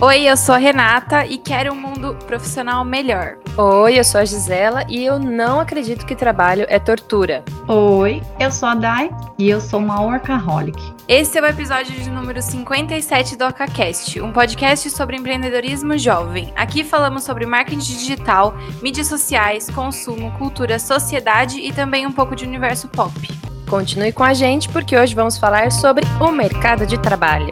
Oi, eu sou a Renata e quero um mundo profissional melhor. Oi, eu sou a Gisela e eu não acredito que trabalho é tortura. Oi, eu sou a Dai e eu sou uma workaholic. Esse é o episódio de número 57 do OcaCast, um podcast sobre empreendedorismo jovem. Aqui falamos sobre marketing digital, mídias sociais, consumo, cultura, sociedade e também um pouco de universo pop. Continue com a gente porque hoje vamos falar sobre o mercado de trabalho.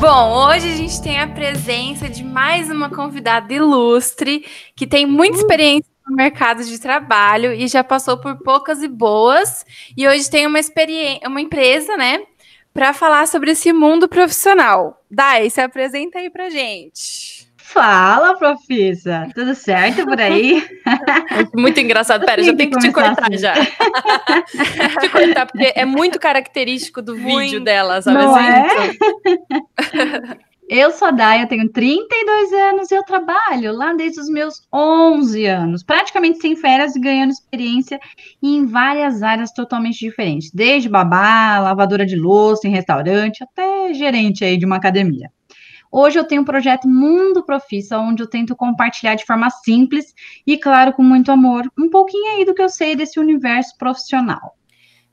Bom, hoje a gente tem a presença de mais uma convidada ilustre que tem muita experiência no mercado de trabalho e já passou por poucas e boas. E hoje tem uma experiência, uma empresa, né, para falar sobre esse mundo profissional. Dai, se apresenta aí pra gente. Fala, profissa! Tudo certo por aí? Muito engraçado. Pera, já tenho que te cortar assim. já. te cortar, porque é muito característico do muito. vídeo dela, sabe Não assim? É? Eu sou a Daya, tenho 32 anos e eu trabalho lá desde os meus 11 anos, praticamente sem férias e ganhando experiência em várias áreas totalmente diferentes, desde babá, lavadora de louça em restaurante, até gerente aí de uma academia. Hoje eu tenho um projeto Mundo Profissa, onde eu tento compartilhar de forma simples e, claro, com muito amor, um pouquinho aí do que eu sei desse universo profissional.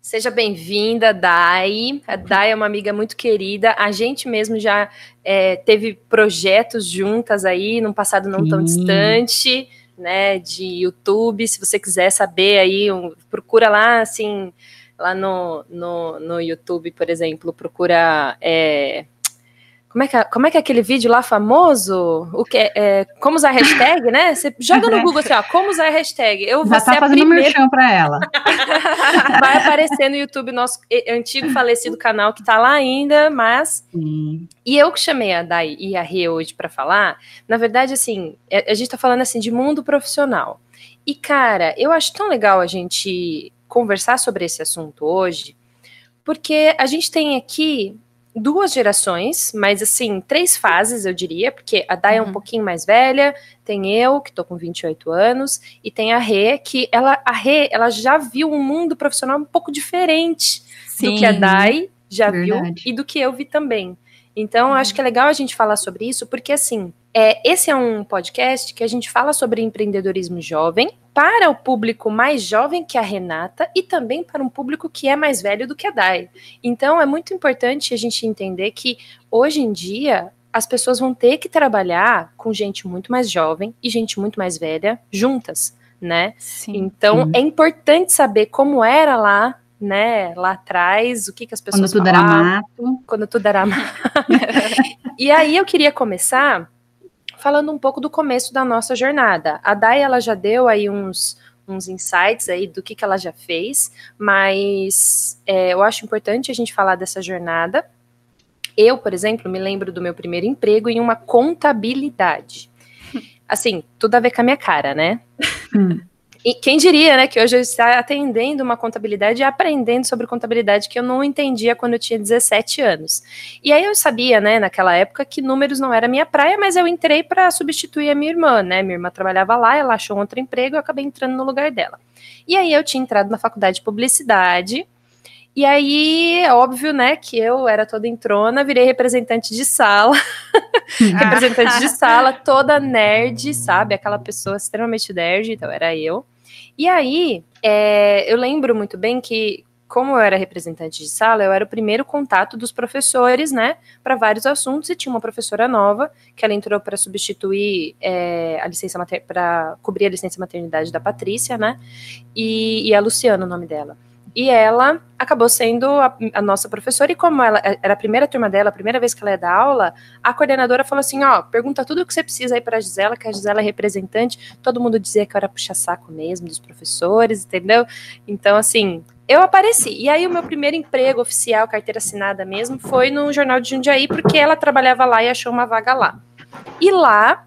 Seja bem-vinda, Dai. A Dai é uma amiga muito querida. A gente mesmo já é, teve projetos juntas aí, num passado não Sim. tão distante, né? De YouTube. Se você quiser saber aí, um, procura lá, assim, lá no, no, no YouTube, por exemplo, procura. É, como é, que, é, como é que é aquele vídeo lá famoso? O que é, é como usar hashtag, né? Você joga no Google assim, ó, como usar hashtag. Eu Já tá fazendo primeira... merchan para ela. Vai aparecer no YouTube nosso antigo falecido canal que tá lá ainda, mas Sim. e eu que chamei a Dai e a Rê hoje para falar. Na verdade, assim, é, a gente tá falando assim de mundo profissional. E cara, eu acho tão legal a gente conversar sobre esse assunto hoje, porque a gente tem aqui duas gerações, mas assim, três fases, eu diria, porque a Dai uhum. é um uhum. pouquinho mais velha, tem eu, que tô com 28 anos, e tem a Rê, que ela, a Rê, ela já viu um mundo profissional um pouco diferente Sim, do que a Dai já verdade. viu e do que eu vi também. Então, uhum. acho que é legal a gente falar sobre isso, porque assim, é, esse é um podcast que a gente fala sobre empreendedorismo jovem, para o público mais jovem que a Renata e também para um público que é mais velho do que a Dai. Então é muito importante a gente entender que hoje em dia as pessoas vão ter que trabalhar com gente muito mais jovem e gente muito mais velha juntas, né? Sim. Então Sim. é importante saber como era lá né, lá atrás, o que, que as pessoas Quando tudo falavam, era mato. Quando tudo era mato. e aí eu queria começar falando um pouco do começo da nossa jornada. A Dai, ela já deu aí uns, uns insights aí do que, que ela já fez, mas é, eu acho importante a gente falar dessa jornada. Eu, por exemplo, me lembro do meu primeiro emprego em uma contabilidade. Assim, tudo a ver com a minha cara, né? E quem diria, né, que hoje eu estou atendendo uma contabilidade e aprendendo sobre contabilidade que eu não entendia quando eu tinha 17 anos. E aí eu sabia, né, naquela época que números não era minha praia, mas eu entrei para substituir a minha irmã, né? Minha irmã trabalhava lá, ela achou outro emprego, eu acabei entrando no lugar dela. E aí eu tinha entrado na faculdade de publicidade, e aí, óbvio, né, que eu era toda entrona, virei representante de sala. representante de sala, toda nerd, sabe? Aquela pessoa extremamente nerd, então era eu. E aí, é, eu lembro muito bem que, como eu era representante de sala, eu era o primeiro contato dos professores, né, para vários assuntos, e tinha uma professora nova, que ela entrou para substituir é, a licença para cobrir a licença maternidade da Patrícia, né, e, e a Luciana, o nome dela. E ela acabou sendo a, a, nossa professora, e como ela era a primeira turma dela, a primeira vez que ela ia dar aula, a coordenadora falou assim: ó, pergunta tudo o que você precisa aí para a Gisela, que a Gisela é representante. Todo mundo dizia que eu era puxa-saco mesmo dos professores, entendeu? Então, assim, eu apareci. E aí, o meu primeiro emprego oficial, carteira assinada mesmo, foi no Jornal de Jundiaí, porque ela trabalhava lá e achou uma vaga lá. E lá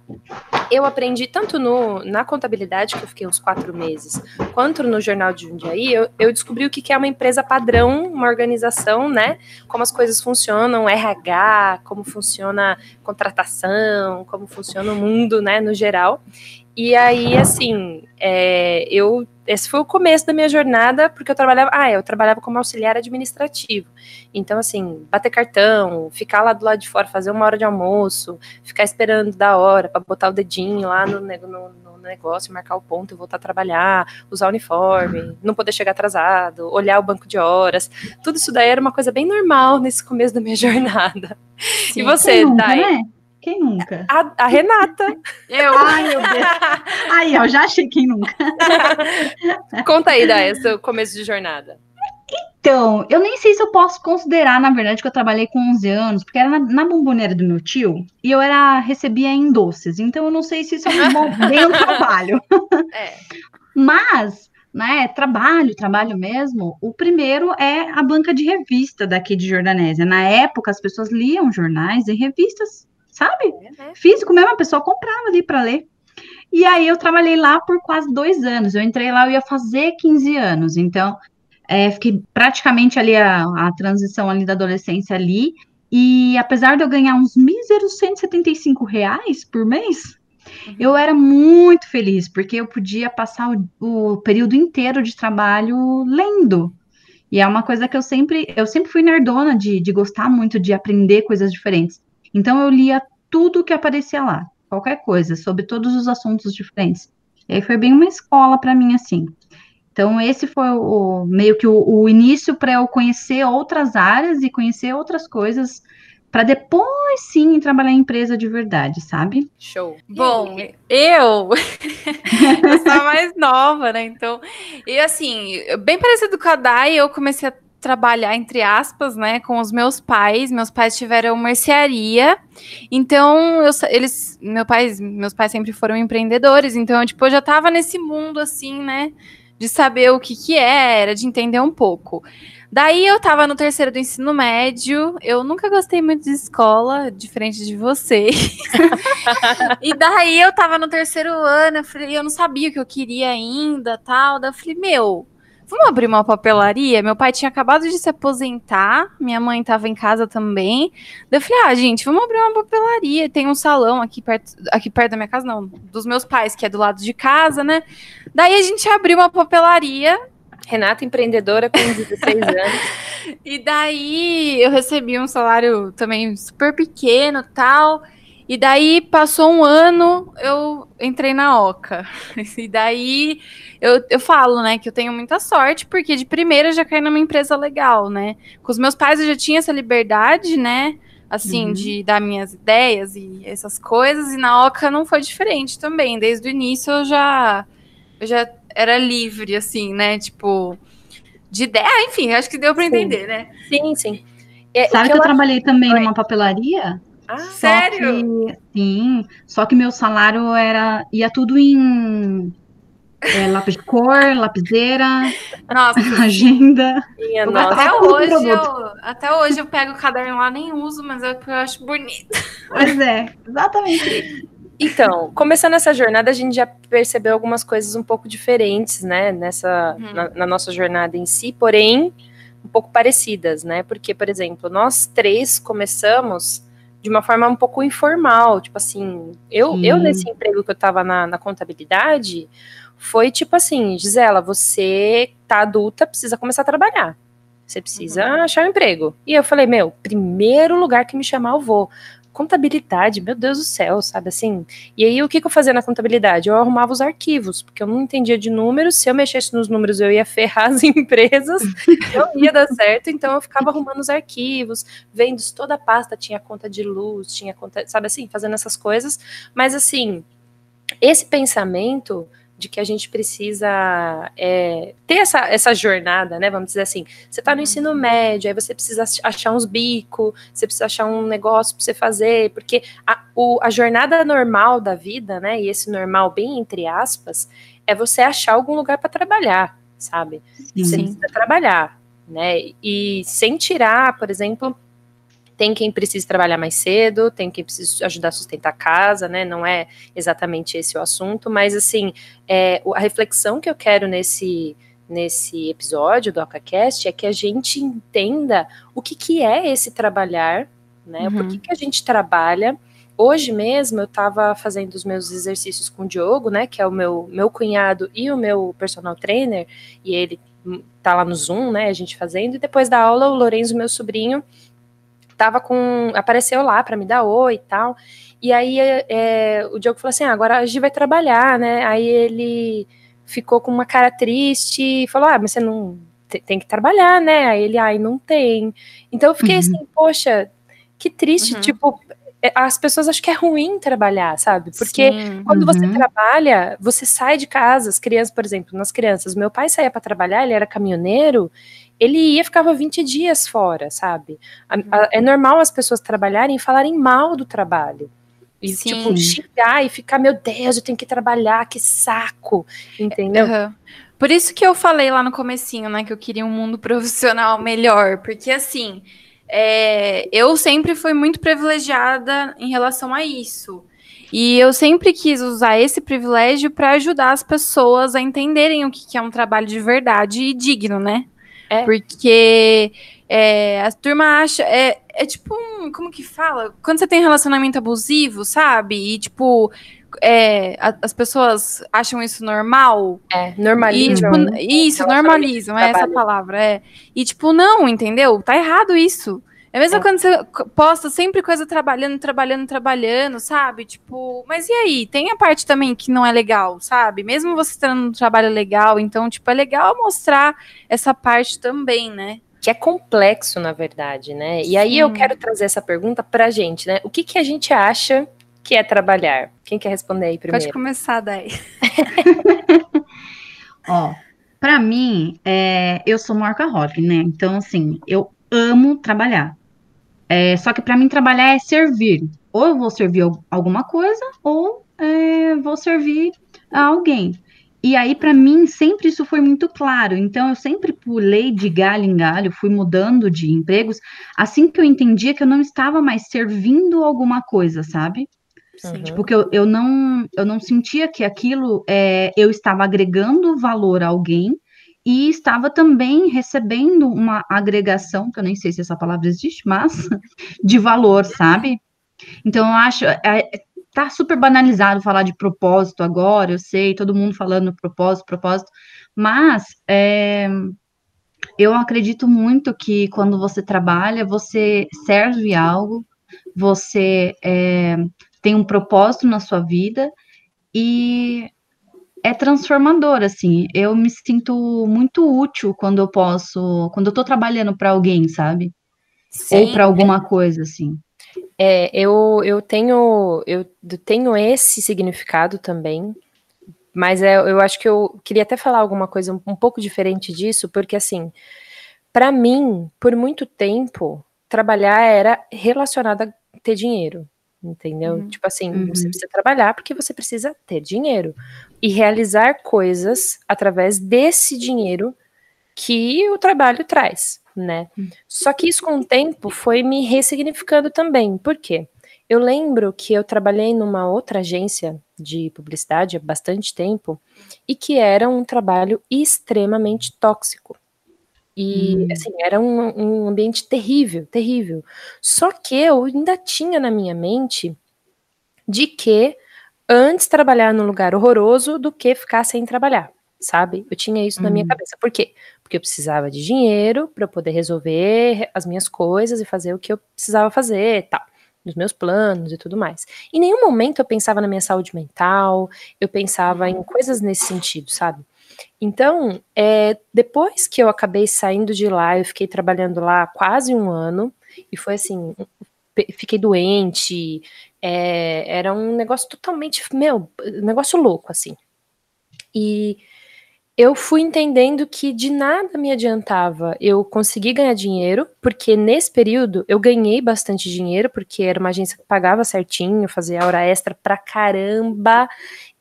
eu aprendi tanto no, na contabilidade, que eu fiquei uns quatro meses, quanto no Jornal de Jundiaí, eu, eu descobri o que, que é uma empresa padrão, uma organização, né? Como as coisas funcionam, RH, como funciona contratação, como funciona o mundo, né, no geral. E aí, assim, é, eu esse foi o começo da minha jornada, porque eu trabalhava, ah, eu trabalhava como auxiliar administrativo. Então, assim, bater cartão, ficar lá do lado de fora, fazer uma hora de almoço, ficar esperando da hora para botar o dedinho lá no, no, no, negócio, marcar o ponto, voltar a trabalhar, usar o uniforme, não poder chegar atrasado, olhar o banco de horas. Tudo isso daí era uma coisa bem normal nesse começo da minha jornada. Sim, e você, Dai? Né? Quem nunca? A, a Renata. Eu. Ai, meu Deus. Aí, eu já achei quem nunca. Conta aí, Daia, seu começo de jornada. Então, eu nem sei se eu posso considerar, na verdade, que eu trabalhei com 11 anos, porque era na, na bomboneira do meu tio, e eu era recebia em doces, então eu não sei se isso é um bom, bem um trabalho. É. Mas, né, trabalho, trabalho mesmo, o primeiro é a banca de revista daqui de Jordanésia. Na época, as pessoas liam jornais e revistas sabe? É, né? Físico mesmo, a pessoa comprava ali para ler. E aí eu trabalhei lá por quase dois anos. Eu entrei lá, eu ia fazer 15 anos. Então, é, fiquei praticamente ali a, a transição ali da adolescência ali. E apesar de eu ganhar uns míseros 175 reais por mês, uhum. eu era muito feliz, porque eu podia passar o, o, período inteiro de trabalho lendo. E é uma coisa que eu sempre, eu sempre fui nerdona de, de gostar muito de aprender coisas diferentes. Então eu lia tudo que aparecia lá, qualquer coisa, sobre todos os assuntos diferentes. E aí foi bem uma escola para mim assim. Então esse foi o meio que o, o início para eu conhecer outras áreas e conhecer outras coisas para depois sim trabalhar em empresa de verdade, sabe? Show. Bom, eu eu sou mais nova, né? Então, e assim, bem parecido com a Dai, eu comecei a trabalhar entre aspas, né, com os meus pais. Meus pais tiveram mercearia, então eu, eles, meu pai, meus pais sempre foram empreendedores, então tipo, eu já estava nesse mundo assim, né, de saber o que que era, de entender um pouco. Daí eu estava no terceiro do ensino médio, eu nunca gostei muito de escola, diferente de vocês. e daí eu estava no terceiro ano, eu, falei, eu não sabia o que eu queria ainda, tal. Daí eu falei, meu, vamos abrir uma papelaria? Meu pai tinha acabado de se aposentar, minha mãe estava em casa também. Daí eu falei, ah, gente, vamos abrir uma papelaria. Tem um salão aqui perto, aqui perto da minha casa, não, dos meus pais, que é do lado de casa, né? Daí a gente abriu uma papelaria. Renata, empreendedora com 16 anos. e daí eu recebi um salário também super pequeno tal. E daí passou um ano, eu entrei na Oca. E daí eu, eu falo, né, que eu tenho muita sorte, porque de primeira eu já caí numa empresa legal, né? Com os meus pais eu já tinha essa liberdade, né? Assim, uhum. de dar minhas ideias e essas coisas, e na Oca não foi diferente também. Desde o início eu já, eu já era livre, assim, né? Tipo, de ideia, ah, enfim, acho que deu para entender, né? Sim, sim. É, Sabe que, eu, eu trabalhei também numa papelaria? Ah, sério? Que, sim, só que meu salário era ia tudo em é, lápis de cor, lapiseira, nossa, agenda. Minha nossa. Até, hoje eu, até hoje eu pego o caderno lá, nem uso, mas é porque eu acho bonito. Pois é, exatamente. Então, começando essa jornada, a gente já percebeu algumas coisas um pouco diferentes, né, nessa, uhum. na, na nossa jornada em si, porém, um pouco parecidas, né, porque, por exemplo, nós três começamos de uma forma um pouco informal, tipo assim, eu, eu nesse emprego que eu tava na, na contabilidade, foi tipo assim, Gisela, você tá adulta, precisa começar a trabalhar. Você precisa uhum. achar um emprego. E eu falei, meu, primeiro lugar que me chamar, eu vou. Contabilidade, meu Deus do céu, sabe assim? E aí, o que, que eu fazia na contabilidade? Eu arrumava os arquivos, porque eu não entendia de números. Se eu mexesse nos números, eu ia ferrar as empresas, não ia dar certo. Então, eu ficava arrumando os arquivos, vendo se toda a pasta tinha conta de luz, tinha conta, sabe assim, fazendo essas coisas. Mas, assim, esse pensamento de que a gente precisa é, ter essa, essa jornada, né? Vamos dizer assim, você está no ensino uhum. médio, aí você precisa achar uns bicos, você precisa achar um negócio para você fazer, porque a, o, a jornada normal da vida, né? E esse normal, bem entre aspas, é você achar algum lugar para trabalhar, sabe? Sim. Você precisa trabalhar, né? E sem tirar, por exemplo, tem quem precisa trabalhar mais cedo, tem quem precisa ajudar a sustentar a casa, né? Não é exatamente esse o assunto, mas assim, é, a reflexão que eu quero nesse nesse episódio do AcaCast é que a gente entenda o que, que é esse trabalhar, né? Uhum. Por que, que a gente trabalha hoje mesmo eu estava fazendo os meus exercícios com o Diogo, né, que é o meu, meu cunhado e o meu personal trainer, e ele tá lá no Zoom, né, a gente fazendo, e depois da aula o Lorenzo, meu sobrinho, tava com, apareceu lá para me dar oi e tal, e aí é, o Diogo falou assim, ah, agora a gente vai trabalhar, né, aí ele ficou com uma cara triste e falou, ah, mas você não tem que trabalhar, né, aí ele, ai, não tem, então eu fiquei uhum. assim, poxa, que triste, uhum. tipo, é, as pessoas acham que é ruim trabalhar, sabe? Porque Sim, quando uhum. você trabalha, você sai de casa, as crianças, por exemplo, nas crianças, meu pai saía para trabalhar, ele era caminhoneiro, ele ia ficava 20 dias fora, sabe? A, a, é normal as pessoas trabalharem e falarem mal do trabalho. E, Sim. tipo, xingar e ficar, meu Deus, eu tenho que trabalhar, que saco, entendeu? Uhum. Por isso que eu falei lá no comecinho, né, que eu queria um mundo profissional melhor, porque assim, é, eu sempre fui muito privilegiada em relação a isso. E eu sempre quis usar esse privilégio para ajudar as pessoas a entenderem o que é um trabalho de verdade e digno, né? É. Porque é, a turma acha. É, é tipo um. Como que fala? Quando você tem relacionamento abusivo, sabe? E tipo é, a, as pessoas acham isso normal. É, normalizam. E, tipo, isso, normalizam, é essa palavra. É. E, tipo, não, entendeu? Tá errado isso. É mesmo é. quando você posta sempre coisa trabalhando, trabalhando, trabalhando, sabe? Tipo, mas e aí? Tem a parte também que não é legal, sabe? Mesmo você tendo um trabalho legal, então, tipo, é legal mostrar essa parte também, né? Que é complexo, na verdade, né? E aí eu quero trazer essa pergunta pra gente, né? O que, que a gente acha que é trabalhar? Quem quer responder aí primeiro? Pode começar daí. Ó, para mim, é, eu sou workaholic, né? Então, assim, eu amo trabalhar. É, só que para mim trabalhar é servir. Ou eu vou servir alguma coisa, ou é, vou servir a alguém. E aí, para mim, sempre isso foi muito claro. Então, eu sempre pulei de galho em galho, fui mudando de empregos, assim que eu entendia que eu não estava mais servindo alguma coisa, sabe? Sim. Tipo, que eu, eu, não, eu não sentia que aquilo é, eu estava agregando valor a alguém e estava também recebendo uma agregação, que eu nem sei se essa palavra existe, mas de valor, sabe? Então, eu acho. É, tá super banalizado falar de propósito agora, eu sei, todo mundo falando propósito, propósito, mas é, eu acredito muito que quando você trabalha, você serve algo, você é, tem um propósito na sua vida e é transformador, assim. Eu me sinto muito útil quando eu posso, quando eu tô trabalhando para alguém, sabe? Sim. Ou para alguma coisa, assim. É, eu, eu tenho eu tenho esse significado também, mas é, eu acho que eu queria até falar alguma coisa um, um pouco diferente disso, porque assim, para mim, por muito tempo, trabalhar era relacionado a ter dinheiro entendeu? Uhum. Tipo assim, uhum. você precisa trabalhar porque você precisa ter dinheiro e realizar coisas através desse dinheiro que o trabalho traz, né? Uhum. Só que isso com o tempo foi me ressignificando também. Por quê? Eu lembro que eu trabalhei numa outra agência de publicidade há bastante tempo e que era um trabalho extremamente tóxico. E, hum. assim, era um, um ambiente terrível, terrível. Só que eu ainda tinha na minha mente de que antes trabalhar num lugar horroroso do que ficar sem trabalhar, sabe? Eu tinha isso na minha hum. cabeça. Por quê? Porque eu precisava de dinheiro para poder resolver as minhas coisas e fazer o que eu precisava fazer, tal, nos meus planos e tudo mais. Em nenhum momento eu pensava na minha saúde mental, eu pensava em coisas nesse sentido, sabe? Então, é, depois que eu acabei saindo de lá, eu fiquei trabalhando lá quase um ano, e foi assim, fiquei doente, é, era um negócio totalmente, meu, negócio louco, assim. E eu fui entendendo que de nada me adiantava eu conseguir ganhar dinheiro, porque nesse período eu ganhei bastante dinheiro, porque era uma agência que pagava certinho, fazia hora extra pra caramba,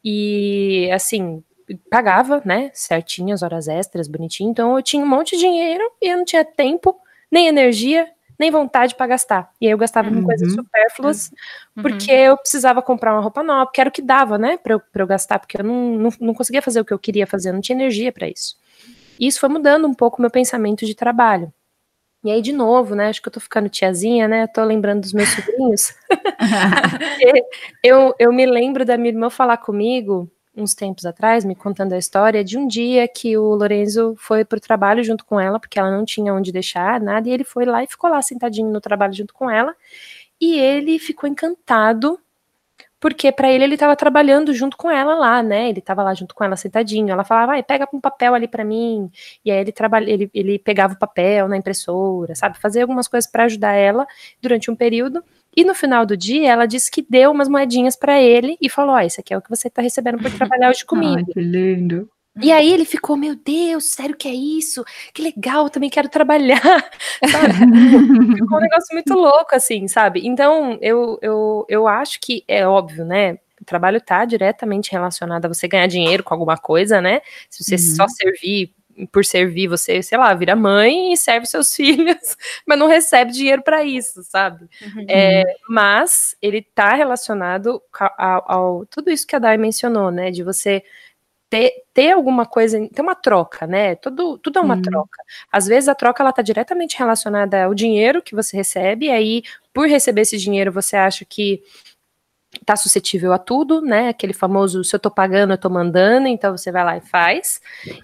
e assim, pagava, né, certinho as horas extras, bonitinho. Então eu tinha um monte de dinheiro e eu não tinha tempo, nem energia, nem vontade para gastar. E aí eu gastava uhum. com coisas supérfluas, uhum. porque eu precisava comprar uma roupa nova, porque era o que dava, né, para eu, eu gastar, porque eu não, não, não conseguia fazer o que eu queria fazer, eu não tinha energia para isso. E isso foi mudando um pouco o meu pensamento de trabalho. E aí, de novo, né? Acho que eu tô ficando tiazinha, né? tô lembrando dos meus sobrinhos. eu, eu me lembro da minha irmã falar comigo uns tempos atrás, me contando a história de um dia que o Lorenzo foi pro trabalho junto com ela, porque ela não tinha onde deixar nada, e ele foi lá e ficou lá sentadinho no trabalho junto com ela. E ele ficou encantado porque para ele ele estava trabalhando junto com ela lá, né? Ele estava lá junto com ela sentadinho. Ela falava, vai, pega um papel ali para mim. E aí ele trabalha, ele, ele pegava o papel na impressora, sabe? Fazer algumas coisas para ajudar ela durante um período. E no final do dia, ela disse que deu umas moedinhas para ele e falou: Ó, oh, isso aqui é o que você está recebendo por trabalhar hoje comigo. Ai, que lindo. E aí ele ficou, meu Deus, sério que é isso? Que legal, eu também quero trabalhar, sabe? ficou um negócio muito louco, assim, sabe? Então, eu, eu, eu acho que é óbvio, né? O trabalho está diretamente relacionado a você ganhar dinheiro com alguma coisa, né? Se você uhum. só servir por servir, você, sei lá, vira mãe e serve seus filhos, mas não recebe dinheiro para isso, sabe? Uhum. É, mas ele está relacionado ao, ao, tudo isso que a Dai mencionou, né? De você ter, ter alguma coisa, ter uma troca, né? Tudo, tudo é uma hum. troca. Às vezes a troca ela está diretamente relacionada ao dinheiro que você recebe, e aí, por receber esse dinheiro, você acha que tá suscetível a tudo, né? Aquele famoso se eu tô pagando, eu tô mandando, então você vai lá e faz.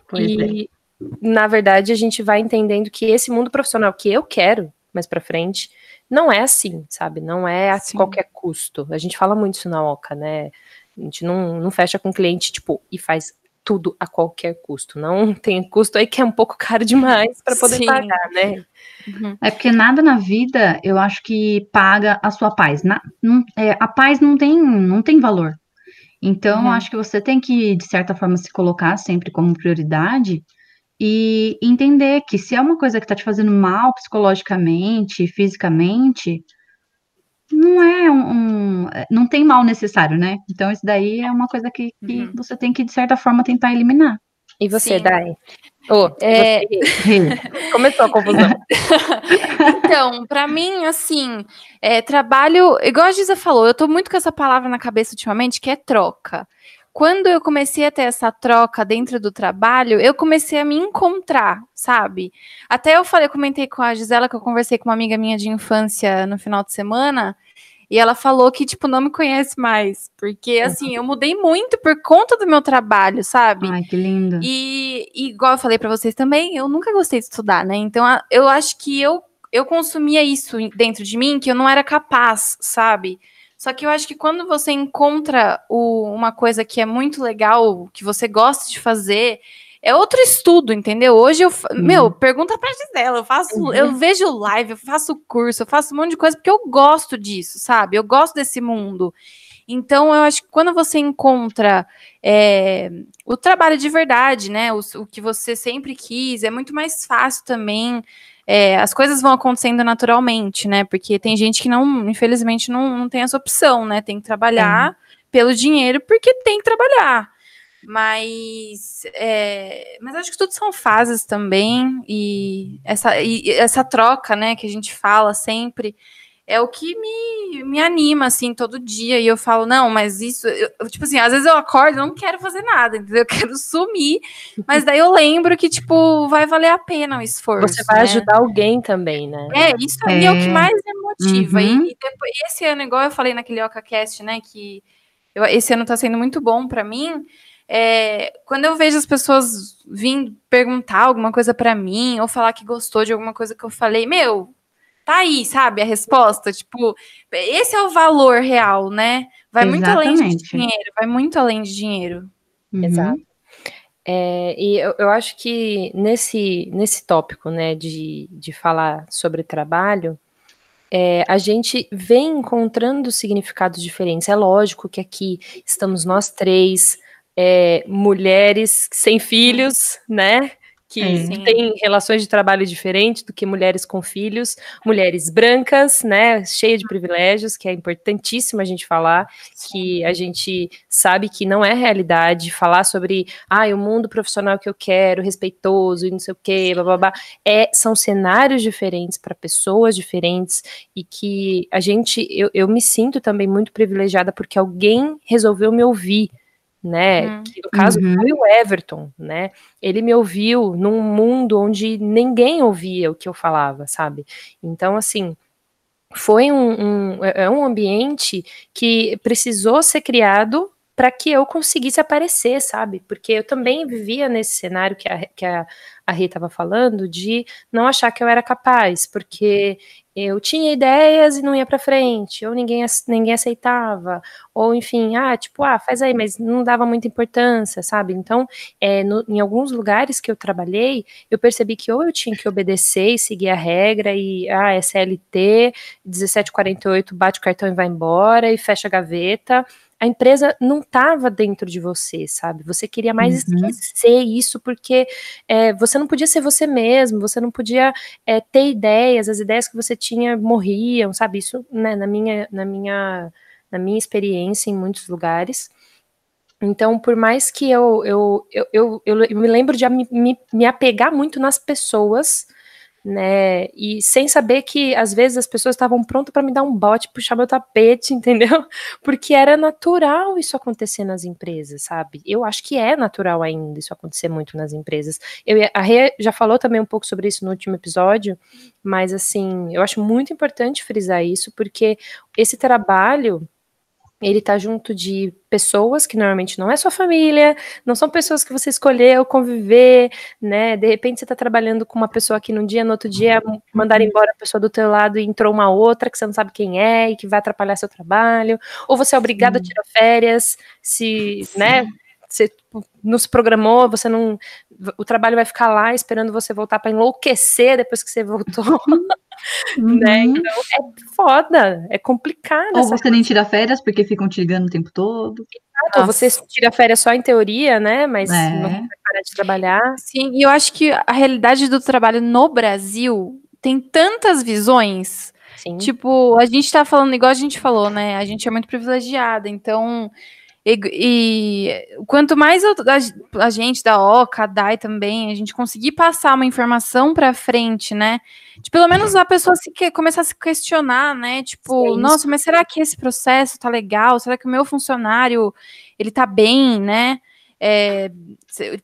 Pois e é. Na verdade a gente vai entendendo que esse mundo profissional que eu quero mais para frente não é assim, sabe? Não é a Sim. qualquer custo. A gente fala muito isso na OCA, né? A gente não, não fecha com o cliente, tipo, e faz tudo a qualquer custo. Não tem custo aí que é um pouco caro demais para poder Sim. pagar, né? Uhum. É porque nada na vida eu acho que paga a sua paz. Na, não, é, a paz não tem, não tem valor. Então, uhum. acho que você tem que, de certa forma, se colocar sempre como prioridade e entender que se é uma coisa que está te fazendo mal psicologicamente, fisicamente, não é um, um, não tem mal necessário, né? Então isso daí é uma coisa que, que uhum. você tem que de certa forma tentar eliminar. E você, Sim. Dai? Oh, é... Começou a confusão. então, para mim, assim, é, trabalho, igual a Giza falou, eu tô muito com essa palavra na cabeça ultimamente, que é troca quando eu comecei a ter essa troca dentro do trabalho, eu comecei a me encontrar, sabe? Até eu falei, eu comentei com a Gisela que eu conversei com uma amiga minha de infância no final de semana, e ela falou que, tipo, não me conhece mais. Porque, uhum. assim, eu mudei muito por conta do meu trabalho, sabe? Ai, que lindo. E, e igual eu falei para vocês também, eu nunca gostei de estudar, né? Então, eu acho que eu, eu consumia isso dentro de mim, que eu não era capaz, sabe? Só que eu acho que quando você encontra o, uma coisa que é muito legal, que você gosta de fazer, é outro estudo, entendeu? Hoje eu, uhum. meu, pergunta pra Gisela, eu faço, uhum. eu vejo live, eu faço curso, eu faço um monte de coisa porque eu gosto disso, sabe? Eu gosto desse mundo. Então, eu acho que quando você encontra é, o trabalho de verdade, né? O, o, que você sempre quis, é muito mais fácil também é, as coisas vão acontecendo naturalmente, né? Porque tem gente que não, infelizmente, não, não tem essa opção, né? Tem que trabalhar é. pelo dinheiro porque tem que trabalhar. Mas, é, mas acho que tudo são fases também, e essa, e essa troca, né, que a gente fala sempre, é o que me, me anima, assim, todo dia. E eu falo, não, mas isso, eu, tipo assim, às vezes eu acordo e não quero fazer nada, entendeu? Eu quero sumir, mas daí eu lembro que, tipo, vai valer a pena o esforço. Você vai né? ajudar alguém também, né? É, isso aí é, é o que mais me motiva. Uhum. E, e, depois, esse ano, igual eu falei naquele OcaCast, né, que eu, esse ano tá sendo muito bom para mim. É, quando eu vejo as pessoas vindo perguntar alguma coisa para mim, ou falar que gostou de alguma coisa que eu falei, meu, tá aí, sabe? A resposta, tipo, esse é o valor real, né? Vai Exatamente. muito além de dinheiro, vai muito além de dinheiro. Uhum. Exato. É, e eu, eu, acho que nesse, nesse tópico, né, de, de falar sobre trabalho, é, a gente vem encontrando significados diferentes. É lógico que aqui estamos nós três, é, mulheres sem filhos, né? Que é. têm relações de trabalho diferentes do que mulheres com filhos, mulheres brancas, né, cheia de privilégios, que é importantíssimo a gente falar, que a gente sabe que não é realidade, falar sobre, ah, o mundo profissional que eu quero, respeitoso e não sei o quê, blá, blá, blá, é, são cenários diferentes para pessoas diferentes e que a gente, eu, eu me sinto também muito privilegiada porque alguém resolveu me ouvir, né? Uhum. Que no caso uhum. foi o Everton, né? Ele me ouviu num mundo onde ninguém ouvia o que eu falava, sabe? Então, assim, foi um, um, é, é um ambiente que precisou ser criado para que eu conseguisse aparecer, sabe? Porque eu também vivia nesse cenário que a, que a, a Rita estava falando, de não achar que eu era capaz, porque eu tinha ideias e não ia para frente, ou ninguém, ninguém aceitava, ou enfim, ah, tipo, ah, faz aí, mas não dava muita importância, sabe? Então, é, no, em alguns lugares que eu trabalhei, eu percebi que ou eu tinha que obedecer e seguir a regra, e, ah, SLT, 1748, bate o cartão e vai embora, e fecha a gaveta, a empresa não estava dentro de você, sabe? Você queria mais uhum. esquecer isso porque é, você não podia ser você mesmo, você não podia é, ter ideias, as ideias que você tinha morriam, sabe? Isso, né, na minha, na minha, na minha experiência em muitos lugares. Então, por mais que eu, eu, eu, eu, eu me lembro de me, me apegar muito nas pessoas, né? E sem saber que às vezes as pessoas estavam prontas para me dar um bote, puxar meu tapete, entendeu? Porque era natural isso acontecer nas empresas, sabe? Eu acho que é natural ainda isso acontecer muito nas empresas. Eu, a Rê já falou também um pouco sobre isso no último episódio, mas assim, eu acho muito importante frisar isso, porque esse trabalho ele tá junto de pessoas que normalmente não é sua família, não são pessoas que você escolheu conviver, né? De repente você tá trabalhando com uma pessoa que num dia, no outro dia, mandaram embora a pessoa do teu lado e entrou uma outra que você não sabe quem é e que vai atrapalhar seu trabalho, ou você é obrigado Sim. a tirar férias, se, Sim. né? Você tipo, não se programou, você não. O trabalho vai ficar lá esperando você voltar para enlouquecer depois que você voltou. Uhum. Né? Então é foda, é complicado. Ou você coisa. nem tira férias porque ficam te ligando o tempo todo. Exato, ou você tira férias só em teoria, né? Mas é. não vai parar de trabalhar. Sim, e eu acho que a realidade do trabalho no Brasil tem tantas visões. Sim. Tipo, a gente tá falando, igual a gente falou, né? A gente é muito privilegiada, então e, e, quanto mais eu, a, a, gente da OCA, a DAI também, a gente conseguir passar uma informação para frente, né? De pelo menos a pessoa se que, começar a se questionar, né? Tipo, Sim. nossa, mas será que esse processo tá legal? Será que o meu funcionário ele tá bem, né? É,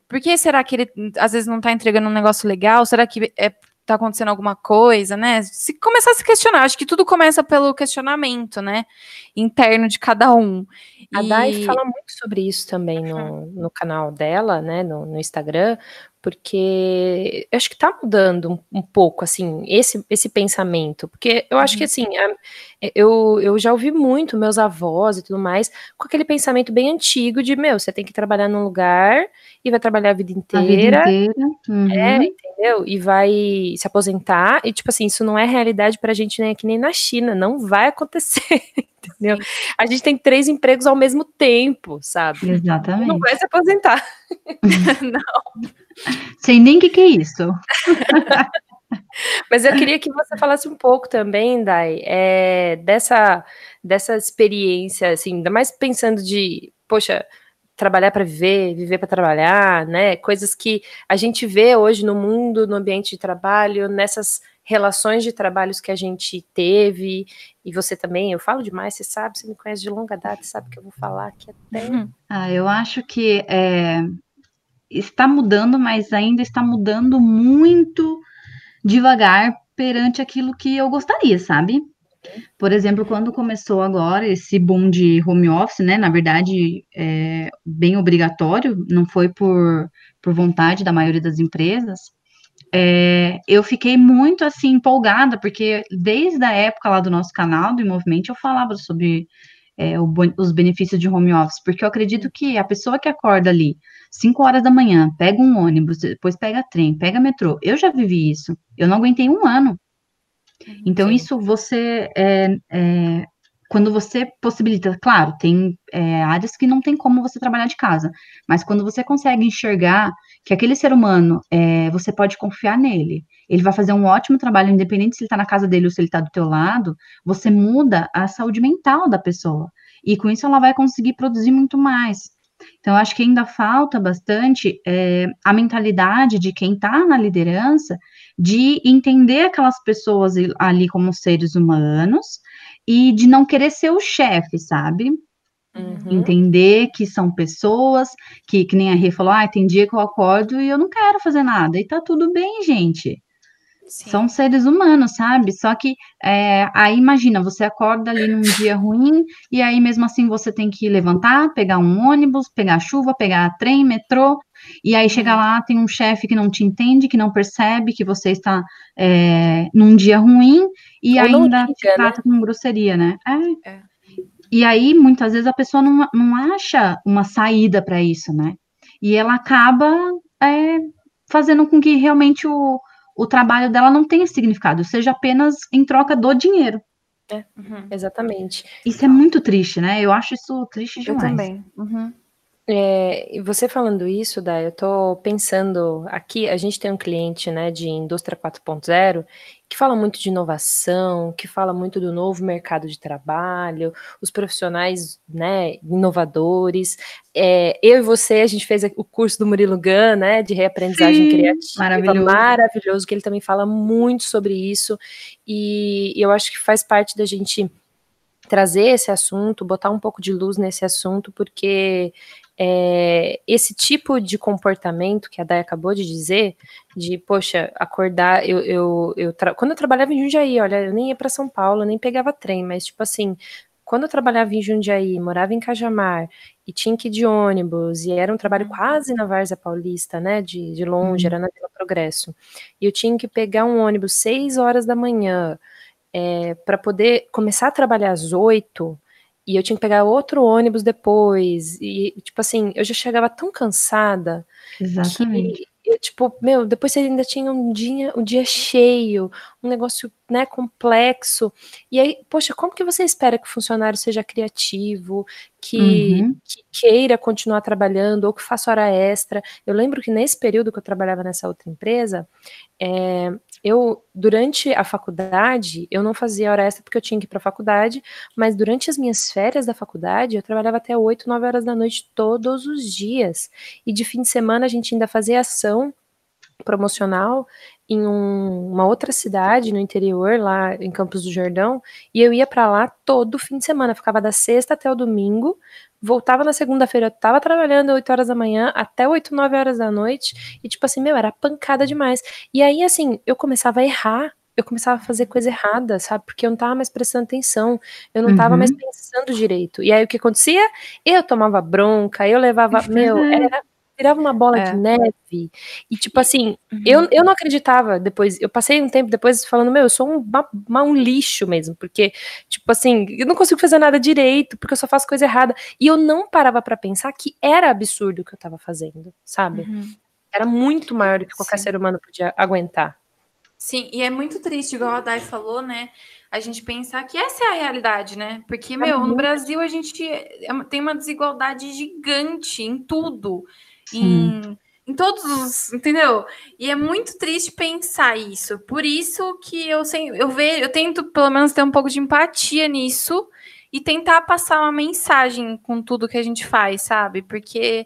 por que será que ele às vezes não tá entregando um negócio legal? Será que é tá acontecendo alguma coisa, né? Se começar a se questionar, acho que tudo começa pelo questionamento, né? Interno de cada um. A e... Dai fala muito sobre isso também no, uhum. no canal dela, né? No, no Instagram, porque eu acho que tá mudando um, um, pouco, assim, esse, esse pensamento, porque eu acho que, uhum. assim, a, eu, eu já ouvi muito meus avós e tudo mais, com aquele pensamento bem antigo de, meu, você tem que trabalhar num lugar e vai trabalhar a vida inteira, a vida inteira. É, uhum. é, entendeu? E vai se aposentar, e, tipo assim, isso não é realidade pra gente nem aqui nem na China, não vai acontecer, entendeu? A gente tem três empregos ao mesmo tempo, sabe? Exatamente. Não vai se aposentar. não. Sei nem o que, que é isso. Mas eu queria que você falasse um pouco também, Dai, é, dessa, dessa experiência, assim, ainda mais pensando de, poxa, trabalhar para viver, viver para trabalhar, né? Coisas que a gente vê hoje no mundo, no ambiente de trabalho, nessas relações de trabalhos que a gente teve, e você também, eu falo demais, você sabe, você me conhece de longa data, sabe que eu vou falar aqui até. Uhum. Ah, eu acho que é, está mudando, mas ainda está mudando muito devagar perante aquilo que eu gostaria, sabe? Por exemplo, quando começou agora esse boom de home office, né? Na verdade, é bem obrigatório, não foi por, por vontade da maioria das empresas. É, eu fiquei muito assim empolgada, porque desde a época lá do nosso canal, do Movimento, eu falava sobre é, o, os benefícios de home office, porque eu acredito que a pessoa que acorda ali 5 horas da manhã, pega um ônibus, depois pega trem, pega metrô, eu já vivi isso, eu não aguentei um ano. Então, Sim. isso você é, é, quando você possibilita, claro, tem é, áreas que não tem como você trabalhar de casa, mas quando você consegue enxergar que aquele ser humano, é, você pode confiar nele, ele vai fazer um ótimo trabalho, independente se ele está na casa dele ou se ele está do teu lado, você muda a saúde mental da pessoa. E com isso ela vai conseguir produzir muito mais. Então, acho que ainda falta bastante é, a mentalidade de quem está na liderança de entender aquelas pessoas ali como seres humanos e de não querer ser o chefe, sabe? Uhum. Entender que são pessoas, que, que nem a Rê falou, ah, tem dia que eu acordo e eu não quero fazer nada. E tá tudo bem, gente. Sim. São seres humanos, sabe? Só que é, aí imagina, você acorda ali num dia ruim, e aí mesmo assim você tem que levantar, pegar um ônibus, pegar chuva, pegar trem, metrô, e aí chega lá, tem um chefe que não te entende, que não percebe que você está é, num dia ruim e Ou ainda te né? trata né? com grosseria, né? É. é. E aí, muitas vezes, a pessoa não, não acha uma saída para isso, né? E ela acaba é, fazendo com que realmente o, o trabalho dela não tenha significado, seja apenas em troca do dinheiro. É, uhum. exatamente. Isso é muito triste, né? Eu acho isso triste demais. Eu também. Uhum. É, e você falando isso, Dai, eu tô pensando aqui, a gente tem um cliente, né, de indústria 4.0 que fala muito de inovação, que fala muito do novo mercado de trabalho, os profissionais, né, inovadores. É, eu e você, a gente fez o curso do Murilo Gun, né, de reaprendizagem Sim, criativa, maravilhoso. maravilhoso, que ele também fala muito sobre isso, e eu acho que faz parte da gente trazer esse assunto, botar um pouco de luz nesse assunto, porque é, esse tipo de comportamento que a Day acabou de dizer, de, poxa, acordar, eu, eu, eu quando eu trabalhava em Jundiaí, olha, eu nem ia para São Paulo, nem pegava trem, mas, tipo assim, quando eu trabalhava em Jundiaí, morava em Cajamar, e tinha que ir de ônibus, e era um trabalho uhum. quase na Várzea Paulista, né, de, de longe, uhum. era na Vila Progresso, e eu tinha que pegar um ônibus seis horas da manhã, é, para poder começar a trabalhar às oito, e eu tinha que pegar outro ônibus depois. E, tipo assim, eu já chegava tão cansada. Exatamente. Que, eu, tipo, meu, depois você ainda tinha um dia, um dia cheio, um negócio, né, complexo. E aí, poxa, como que você espera que o funcionário seja criativo, que, uhum. que queira continuar trabalhando ou que faça hora extra? Eu lembro que nesse período que eu trabalhava nessa outra empresa, é, eu, durante a faculdade, eu não fazia hora extra porque eu tinha que ir para a faculdade, mas durante as minhas férias da faculdade, eu trabalhava até 8, 9 horas da noite todos os dias. E de fim de semana a gente ainda fazia ação promocional em um, uma outra cidade no interior, lá em Campos do Jordão, e eu ia para lá todo fim de semana, ficava da sexta até o domingo, voltava na segunda-feira, eu tava trabalhando 8 horas da manhã até 8, 9 horas da noite, e tipo assim, meu, era pancada demais. E aí, assim, eu começava a errar, eu começava a fazer coisa errada, sabe? Porque eu não tava mais prestando atenção, eu não uhum. tava mais pensando direito. E aí o que acontecia? Eu tomava bronca, eu levava, meu, era virava uma bola é. de neve. E, tipo assim, uhum. eu, eu não acreditava depois. Eu passei um tempo depois falando, meu, eu sou um, uma, um lixo mesmo. Porque, tipo assim, eu não consigo fazer nada direito, porque eu só faço coisa errada. E eu não parava para pensar que era absurdo o que eu tava fazendo, sabe? Uhum. Era muito maior do que qualquer Sim. ser humano podia aguentar. Sim, e é muito triste, igual a Dai falou, né? A gente pensar que essa é a realidade, né? Porque, meu, no Brasil a gente é tem uma desigualdade gigante em tudo em, em todos os, entendeu? E é muito triste pensar isso. Por isso que eu eu vejo, eu tento pelo menos ter um pouco de empatia nisso e tentar passar uma mensagem com tudo que a gente faz, sabe? Porque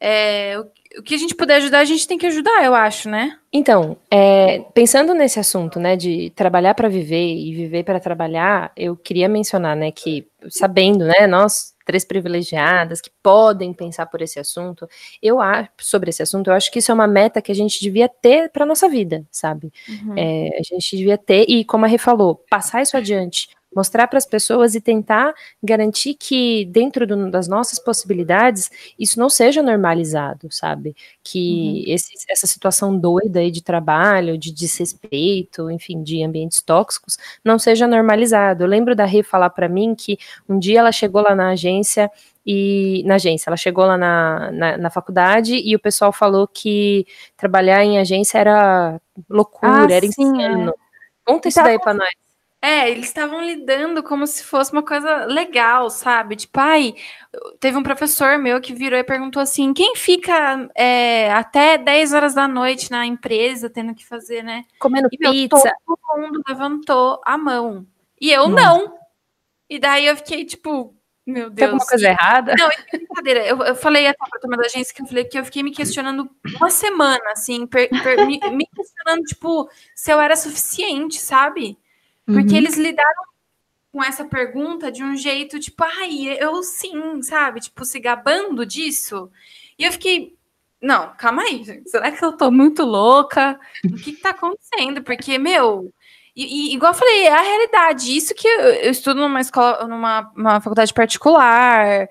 é, o, o que a gente puder ajudar, a gente tem que ajudar, eu acho, né? Então, é, pensando nesse assunto, né, de trabalhar para viver e viver para trabalhar, eu queria mencionar, né, que sabendo, né, nós três privilegiadas que podem pensar por esse assunto. Eu acho sobre esse assunto, eu acho que isso é uma meta que a gente devia ter para nossa vida, sabe? Uhum. É, a gente devia ter e como a Rê falou, passar isso adiante mostrar para as pessoas e tentar garantir que dentro do, das nossas possibilidades isso não seja normalizado, sabe? Que uhum. esse, essa situação doida aí de trabalho, de desrespeito, enfim, de ambientes tóxicos, não seja normalizado. Eu lembro da Rê falar para mim que um dia ela chegou lá na agência e na agência, ela chegou lá na, na, na, faculdade e o pessoal falou que trabalhar em agência era loucura, ah, era sim, insano. É. Conta isso daí para nós. É, eles estavam lidando como se fosse uma coisa legal, sabe? Tipo, ai, teve um professor meu que virou e perguntou assim: quem fica é, até 10 horas da noite na empresa tendo que fazer, né? Comendo e, meu, pizza. Todo mundo levantou a mão. E eu não. E daí eu fiquei, tipo, meu Deus. Tem alguma coisa errada? Não, é brincadeira. Eu, eu falei até pra turma da agência que eu falei que eu fiquei me questionando uma semana, assim, per, per, me, me questionando, tipo, se eu era suficiente, sabe? Porque uhum. eles lidaram com essa pergunta de um jeito, tipo, ai, eu sim, sabe? Tipo, se gabando disso. E eu fiquei, não, calma aí, gente. Será que eu tô muito louca? O que, que tá acontecendo? Porque, meu, e, e, igual eu falei, é a realidade. Isso que eu, eu estudo numa escola, numa faculdade particular,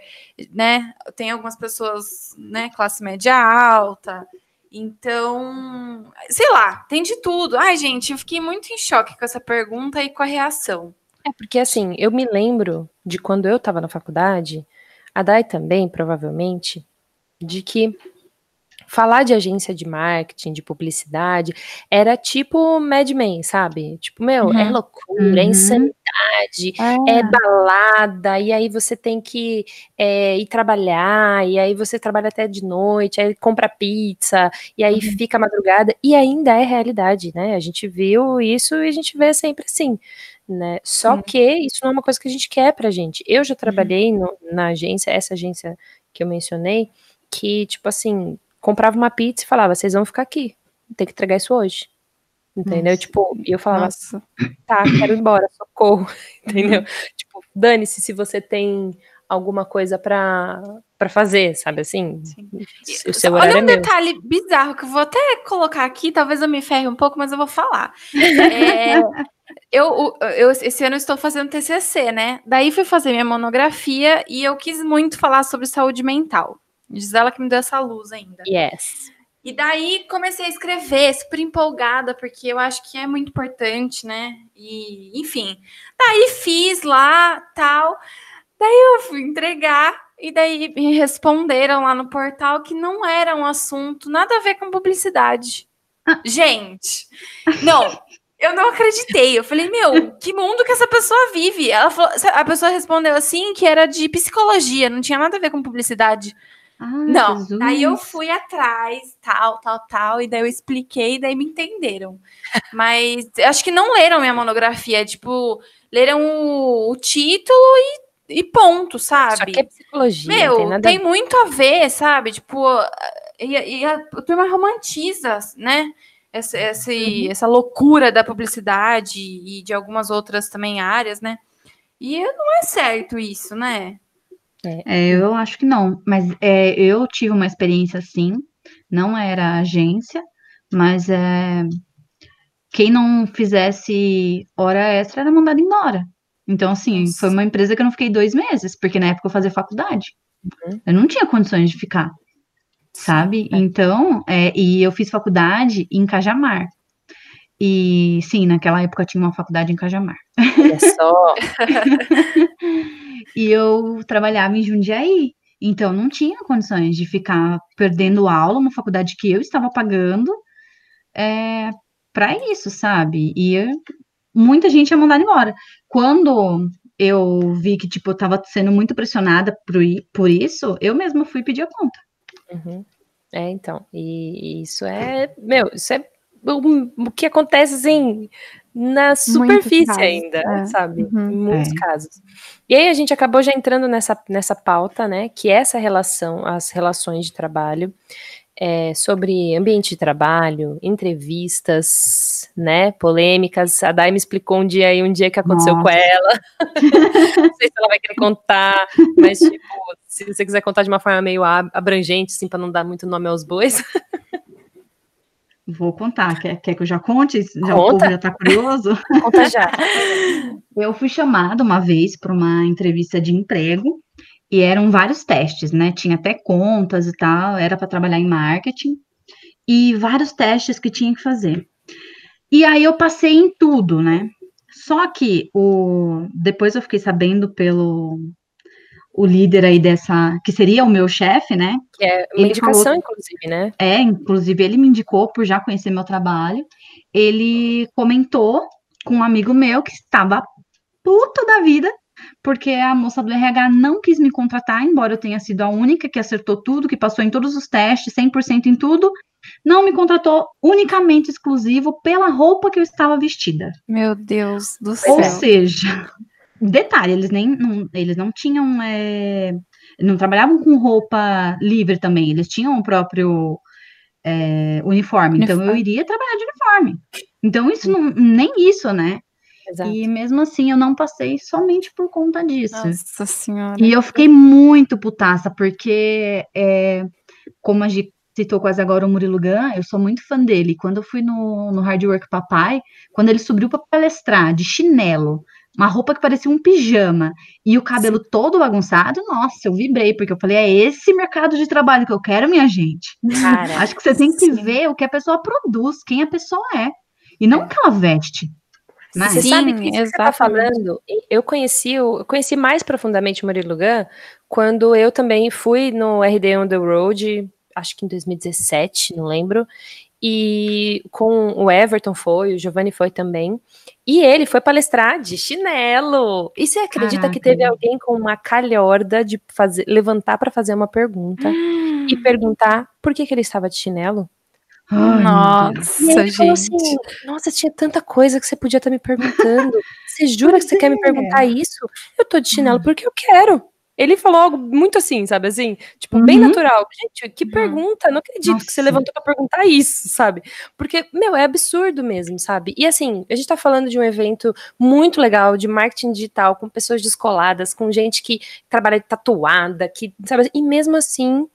né? Tem algumas pessoas, né, classe média alta. Então, sei lá, tem de tudo. Ai, gente, eu fiquei muito em choque com essa pergunta e com a reação. É porque assim, eu me lembro de quando eu estava na faculdade, a Dai também, provavelmente, de que falar de agência de marketing, de publicidade, era tipo Mad Men, sabe? Tipo, meu, é uhum. é loucura, uhum. é insanidade, é. é. balada, e aí você tem que é, ir trabalhar, e aí você trabalha até de noite, aí compra pizza, e aí uhum. fica madrugada, e ainda é realidade, né? A gente viu isso e a gente vê sempre assim. Né? Só que isso não é uma coisa que a gente quer pra gente. Eu já uhum. trabalhei no, na agência, essa agência que eu mencionei, que, tipo assim, comprava uma pizza e falava, vocês vão ficar aqui, tem que entregar isso hoje. Entendeu? Nossa. Tipo, e eu falava, Nossa. tá, quero ir embora, socorro. Entendeu? Tipo, dane-se se você tem alguma coisa para para fazer, sabe assim? Sim. O seu Olha um é detalhe meu. bizarro que eu vou até colocar aqui, talvez eu me ferre um pouco, mas eu vou falar. É, eu, eu, esse ano eu estou fazendo TCC, né? Daí fui fazer minha monografia e eu quis muito falar sobre saúde mental. Diz ela que me deu essa luz ainda. Yes. E daí comecei a escrever, super empolgada, porque eu acho que é muito importante, né? E, enfim. Daí fiz lá, tal. Daí eu fui entregar, e daí me responderam lá no portal que não era um assunto nada a ver com publicidade. Ah. Gente, não, eu não acreditei. Eu falei, meu, que mundo que essa pessoa vive? Ela falou, a pessoa respondeu assim que era de psicologia, não tinha nada a ver com publicidade. Ah, não, Jesus. aí eu fui atrás, tal, tal, tal, e daí eu expliquei, e daí me entenderam. Mas acho que não leram minha monografia, tipo, leram o, o título e, e, ponto, sabe? Só que é psicologia. Meu, tem, tem muito a ver, sabe? Tipo, e, e a, a turma romantiza, né? Essa, essa, uhum. essa loucura da publicidade e de algumas outras também áreas, né? E não é certo isso, né? É. Eu acho que não, mas é, eu tive uma experiência assim, não era agência, mas é, quem não fizesse hora extra era mandado embora. Então, assim, foi uma empresa que eu não fiquei dois meses, porque na época eu fazia faculdade. Uhum. Eu não tinha condições de ficar, sabe? É. Então, é, e eu fiz faculdade em Cajamar. E sim, naquela época tinha uma faculdade em Cajamar. Olha só. e eu trabalhava em Jundiaí. Então, não tinha condições de ficar perdendo aula, uma faculdade que eu estava pagando, é, para isso, sabe? E eu, muita gente ia mandar embora. Quando eu vi que, tipo, eu estava sendo muito pressionada por, por isso, eu mesma fui pedir a conta. Uhum. É, então, e, e isso é, meu, isso é o, o que acontece, assim, na superfície ainda, é. sabe? Uhum. Em muitos é. casos. E aí a gente acabou já entrando nessa, nessa pauta, né? Que é essa relação, as relações de trabalho, é, sobre ambiente de trabalho, entrevistas, né? Polêmicas. A Dai me explicou um dia aí, um dia que aconteceu Nossa. com ela. Não sei se ela vai querer contar, mas tipo, se você quiser contar de uma forma meio abrangente, assim, para não dar muito nome aos bois. Vou contar. Quer, quer que eu já conte? Já, o povo já está curioso? Conta já. eu fui chamada uma vez para uma entrevista de emprego e eram vários testes, né? Tinha até contas e tal, era para trabalhar em marketing e vários testes que tinha que fazer. E aí eu passei em tudo, né? Só que o depois eu fiquei sabendo pelo o líder aí dessa, que seria o meu chefe, né? Que é uma ele indicação, falou, inclusive, né? É, inclusive ele me indicou por já conhecer meu trabalho. Ele comentou com um amigo meu que estava puto da vida, porque a moça do RH não quis me contratar, embora eu tenha sido a única que acertou tudo, que passou em todos os testes, 100% em tudo, não me contratou unicamente exclusivo pela roupa que eu estava vestida. Meu Deus do céu. Ou seja, Detalhe, eles nem não, eles não tinham, é, não trabalhavam com roupa livre também, eles tinham o próprio é, uniforme, uniforme, então eu iria trabalhar de uniforme. Então isso não, nem isso, né? Exato. E mesmo assim eu não passei somente por conta disso. Nossa senhora. E eu fiquei muito putaça, porque é, como a gente citou quase agora o Murilo Gun, eu sou muito fã dele. Quando eu fui no, no Hard Work Papai, quando ele subiu para palestrar de chinelo, uma roupa que parecia um pijama e o cabelo Sim. todo bagunçado, nossa, eu vibrei, porque eu falei, é esse mercado de trabalho que eu quero, minha gente. Cara, Acho que você tem que ver o que a pessoa produz, quem a pessoa é, e não o que ela veste. Mas, você Sim, sabe que você está falando? Eu conheci, eu conheci mais profundamente o Murilo Gun quando eu também fui no RD on the Road, acho que em 2017, não lembro, e com o Everton foi, o Giovanni foi também, e ele foi palestrar de chinelo. E você acredita Caraca. que teve alguém com uma calhorda de fazer, levantar para fazer uma pergunta e perguntar por que, que ele estava de chinelo? Ai, nossa, gente. Assim, nossa, tinha tanta coisa que você podia estar me perguntando. Você jura que você quer me é. perguntar isso? Eu tô de chinelo porque eu quero. Ele falou algo muito assim, sabe assim? Tipo, uhum. bem natural. Gente, que pergunta, não acredito Nossa. que você levantou para perguntar isso, sabe? Porque, meu, é absurdo mesmo, sabe? E assim, a gente tá falando de um evento muito legal de marketing digital, com pessoas descoladas, com gente que trabalha tatuada, que, sabe? E mesmo assim,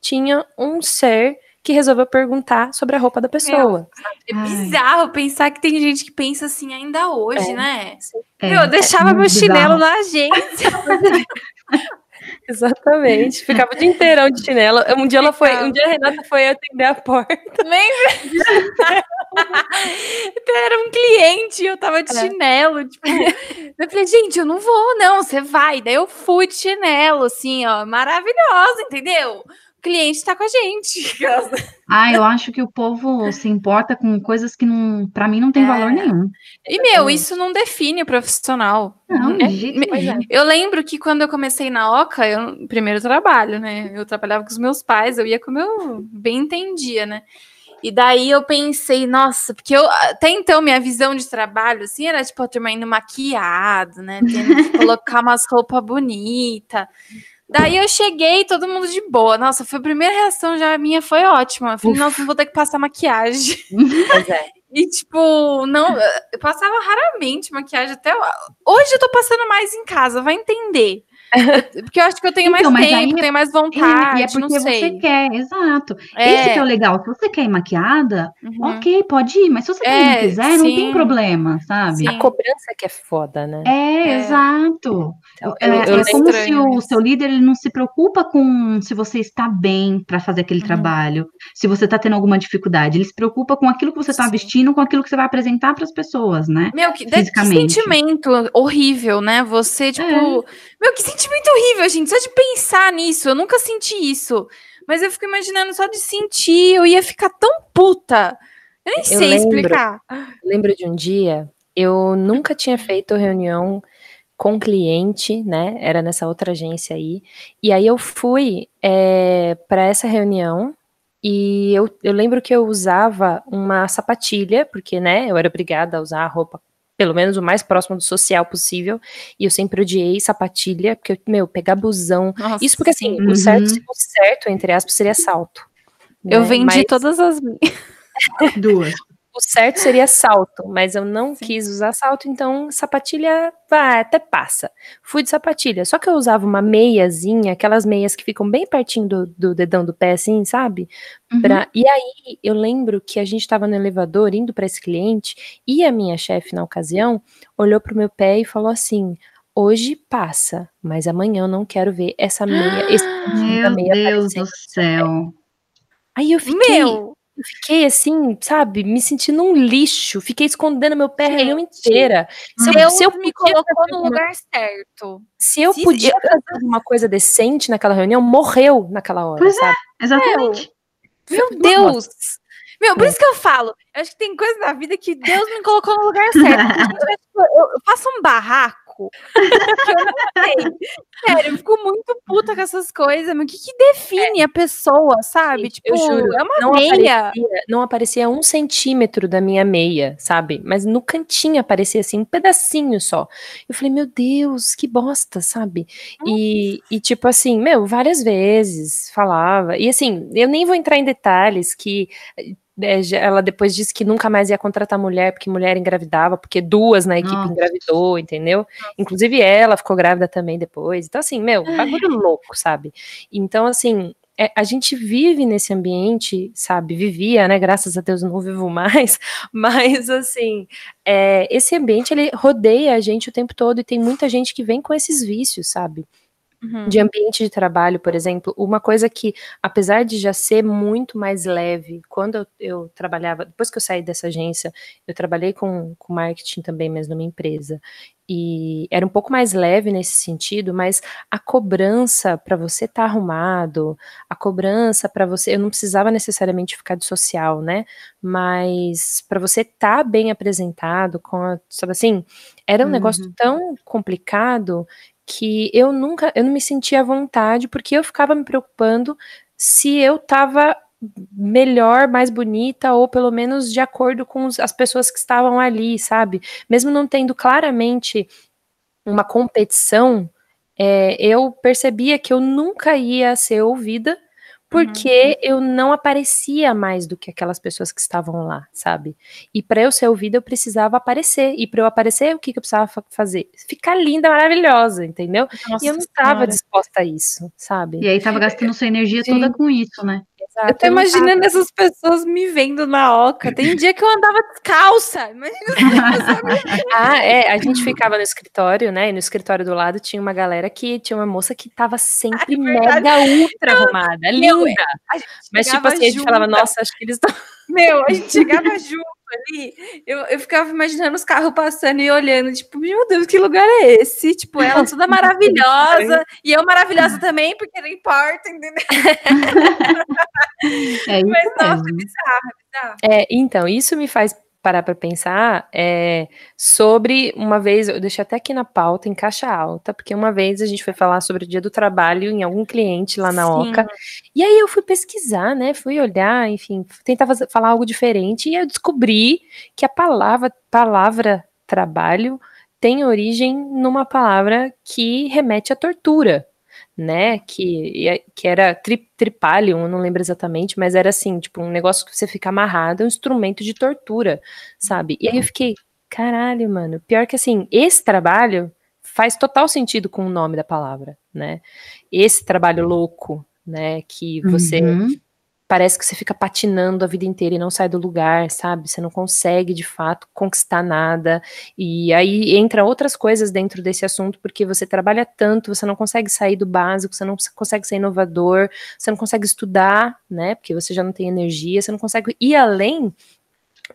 tinha um ser que resolveu perguntar sobre a roupa da pessoa. Meu, é bizarro pensar que tem gente que pensa assim ainda hoje, é, né? É, eu deixava é meu chinelo bizarro. na agência. Exatamente. Ficava o dia inteirão de chinelo. Um dia ela foi, um dia a Renata foi atender a porta. Lembra? Era um cliente, eu tava de é. chinelo, tipo, eu falei, gente, eu não vou, não, você vai. Daí eu fui de chinelo, assim, ó, maravilhosa, entendeu? Cliente está com a gente. Ah, eu acho que o povo se importa com coisas que não, para mim não tem é. valor nenhum. E meu, isso não define o profissional. Não, é, é. Eu lembro que quando eu comecei na Oca, eu primeiro trabalho, né? Eu trabalhava com os meus pais, eu ia como eu bem entendia, né? E daí eu pensei, nossa, porque eu até então minha visão de trabalho assim era tipo a turma indo maquiado, né? Tendo que colocar umas roupas bonitas. Daí eu cheguei, todo mundo de boa. Nossa, foi a primeira reação já minha foi ótima. Eu falei, nossa, não vou ter que passar maquiagem. Pois é. E, tipo, não, eu passava raramente maquiagem até. Hoje eu tô passando mais em casa, vai entender. Porque eu acho que eu tenho então, mais tempo, aí, tenho mais vontade. E é porque você quer, exato. É. Esse que é o legal. Se você quer ir maquiada, uhum. ok, pode ir. Mas se você é, não quiser, sim. não tem problema, sabe? Sim. A cobrança que é foda, né? É, é. exato. Então, é, eu, eu é como se o seu líder ele não se preocupa com se você está bem para fazer aquele uhum. trabalho, se você está tendo alguma dificuldade. Ele se preocupa com aquilo que você está vestindo, com aquilo que você vai apresentar para as pessoas, né? Meu, que, que sentimento horrível, né? Você, tipo. É. Meu, que sentimento horrível, gente. Só de pensar nisso. Eu nunca senti isso. Mas eu fico imaginando só de sentir, eu ia ficar tão puta. Eu nem eu sei lembro, explicar. Lembro de um dia, eu nunca tinha feito reunião com cliente, né? Era nessa outra agência aí. E aí eu fui é, eh, para essa reunião e eu, eu lembro que eu usava uma sapatilha, porque, né, eu era obrigada a usar a roupa pelo menos o mais próximo do social possível. E eu sempre odiei sapatilha, porque, meu, pegar busão. Nossa, isso porque, assim, uhum. o, certo, o certo, entre aspas, seria salto. Eu né? vendi Mas... todas as. Duas o certo seria salto, mas eu não Sim. quis usar salto, então sapatilha vai, até passa. Fui de sapatilha, só que eu usava uma meiazinha, aquelas meias que ficam bem pertinho do, do dedão do pé, assim, sabe? Uhum. Pra, e aí eu lembro que a gente estava no elevador indo para esse cliente e a minha chefe na ocasião olhou pro meu pé e falou assim: hoje passa, mas amanhã eu não quero ver essa meia. Esse meu meia Deus do céu. Aí eu fiquei. Meu. Eu fiquei assim, sabe, me sentindo um lixo. Fiquei escondendo meu pé a reunião inteira. Se eu, Deus se eu me colocou no lugar certo. Se eu se podia fazer alguma coisa decente naquela reunião, morreu naquela hora, pois é, sabe? É, exatamente. Meu, meu Deus! Meu, por é. isso que eu falo, eu acho que tem coisa na vida que Deus me colocou no lugar certo. eu, eu faço um barraco saco. eu não sei. Sério, eu fico muito puta com essas coisas, mas o que, que define é. a pessoa, sabe? Tipo, eu juro, é uma não meia. Aparecia, não aparecia um centímetro da minha meia, sabe? Mas no cantinho aparecia assim, um pedacinho só. Eu falei, meu Deus, que bosta, sabe? E, e tipo assim, meu, várias vezes falava. E assim, eu nem vou entrar em detalhes que ela depois disse que nunca mais ia contratar mulher, porque mulher engravidava, porque duas na equipe Nossa. engravidou, entendeu? Inclusive ela ficou grávida também depois. Então, assim, meu, bagulho louco, sabe? Então, assim, é, a gente vive nesse ambiente, sabe? Vivia, né? Graças a Deus não vivo mais, mas assim, é, esse ambiente ele rodeia a gente o tempo todo e tem muita gente que vem com esses vícios, sabe? Uhum. De ambiente de trabalho, por exemplo, uma coisa que, apesar de já ser muito mais leve, quando eu, eu trabalhava, depois que eu saí dessa agência, eu trabalhei com, com marketing também, mas numa empresa e era um pouco mais leve nesse sentido, mas a cobrança para você estar tá arrumado, a cobrança para você, eu não precisava necessariamente ficar de social, né? Mas para você estar tá bem apresentado, com a, sabe assim, era um uhum. negócio tão complicado que eu nunca, eu não me sentia à vontade porque eu ficava me preocupando se eu estava melhor, mais bonita, ou pelo menos de acordo com as pessoas que estavam ali, sabe? Mesmo não tendo claramente uma competição, é, eu percebia que eu nunca ia ser ouvida porque uhum. eu não aparecia mais do que aquelas pessoas que estavam lá, sabe? E para eu ser ouvida, eu precisava aparecer. E para eu aparecer, o que, que eu precisava fazer? Ficar linda, maravilhosa, entendeu? Nossa, e eu não estava disposta a isso, sabe? E aí estava gastando sua energia Sim. toda com isso, né? Exato, eu tô imaginando essas pessoas me vendo na oca. Tem um dia que eu andava descalça. Imagina Ah, é. A gente ficava no escritório, né? E no escritório do lado tinha uma galera que tinha uma moça que tava sempre Ai, mega ultra arrumada. Linda. Mas, tipo assim, junta. a gente falava, nossa, acho que eles estão. Meu, a gente chegava junto ali, eu, eu ficava imaginando os carros passando e olhando, tipo, meu Deus, que lugar é esse? Tipo, ela toda maravilhosa, e eu maravilhosa também, porque não importa, entendeu? É Mas, nossa, é bizarro, bizarro. É, então, isso me faz parar para pensar é, sobre uma vez, eu deixei até aqui na pauta em caixa alta, porque uma vez a gente foi falar sobre o dia do trabalho em algum cliente lá na Sim. Oca, e aí eu fui pesquisar, né, fui olhar, enfim, tentar fazer, falar algo diferente, e eu descobri que a palavra, palavra trabalho tem origem numa palavra que remete à tortura, né, que, que era tri, tripalium, não lembro exatamente, mas era assim, tipo, um negócio que você fica amarrado, um instrumento de tortura, sabe? E aí eu fiquei, caralho, mano, pior que assim, esse trabalho faz total sentido com o nome da palavra, né? Esse trabalho louco, né, que você uhum parece que você fica patinando a vida inteira e não sai do lugar, sabe? Você não consegue de fato conquistar nada. E aí entra outras coisas dentro desse assunto, porque você trabalha tanto, você não consegue sair do básico, você não consegue ser inovador, você não consegue estudar, né? Porque você já não tem energia, você não consegue ir além.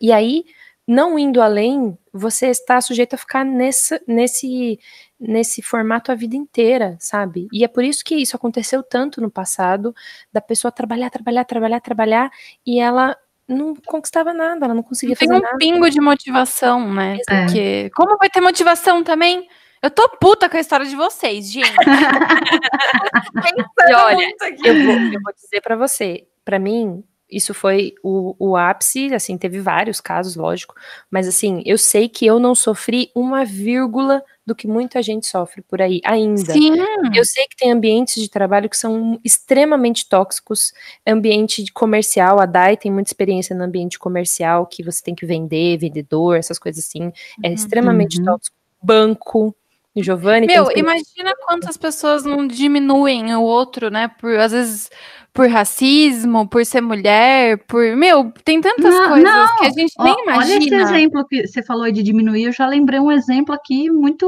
E aí, não indo além, você está sujeito a ficar nessa, nesse nesse formato a vida inteira, sabe? E é por isso que isso aconteceu tanto no passado, da pessoa trabalhar, trabalhar, trabalhar, trabalhar, e ela não conquistava nada, ela não conseguia Tem fazer um nada. pingo de motivação, né? É. Porque como vai ter motivação também? Eu tô puta com a história de vocês, gente. e olha, eu vou, eu vou dizer para você, para mim, isso foi o, o ápice, assim, teve vários casos, lógico, mas assim, eu sei que eu não sofri uma vírgula do que muita gente sofre por aí ainda. Sim. Eu sei que tem ambientes de trabalho que são extremamente tóxicos, ambiente comercial, a DAI tem muita experiência no ambiente comercial, que você tem que vender, vendedor, essas coisas assim, é uhum. extremamente uhum. tóxico. Banco, Giovanni. Meu, imagina quantas pessoas não diminuem o outro, né? Por às vezes por racismo, por ser mulher, por. Meu, tem tantas não, coisas não. que a gente nem Ó, imagina. Olha esse exemplo que você falou de diminuir, eu já lembrei um exemplo aqui muito.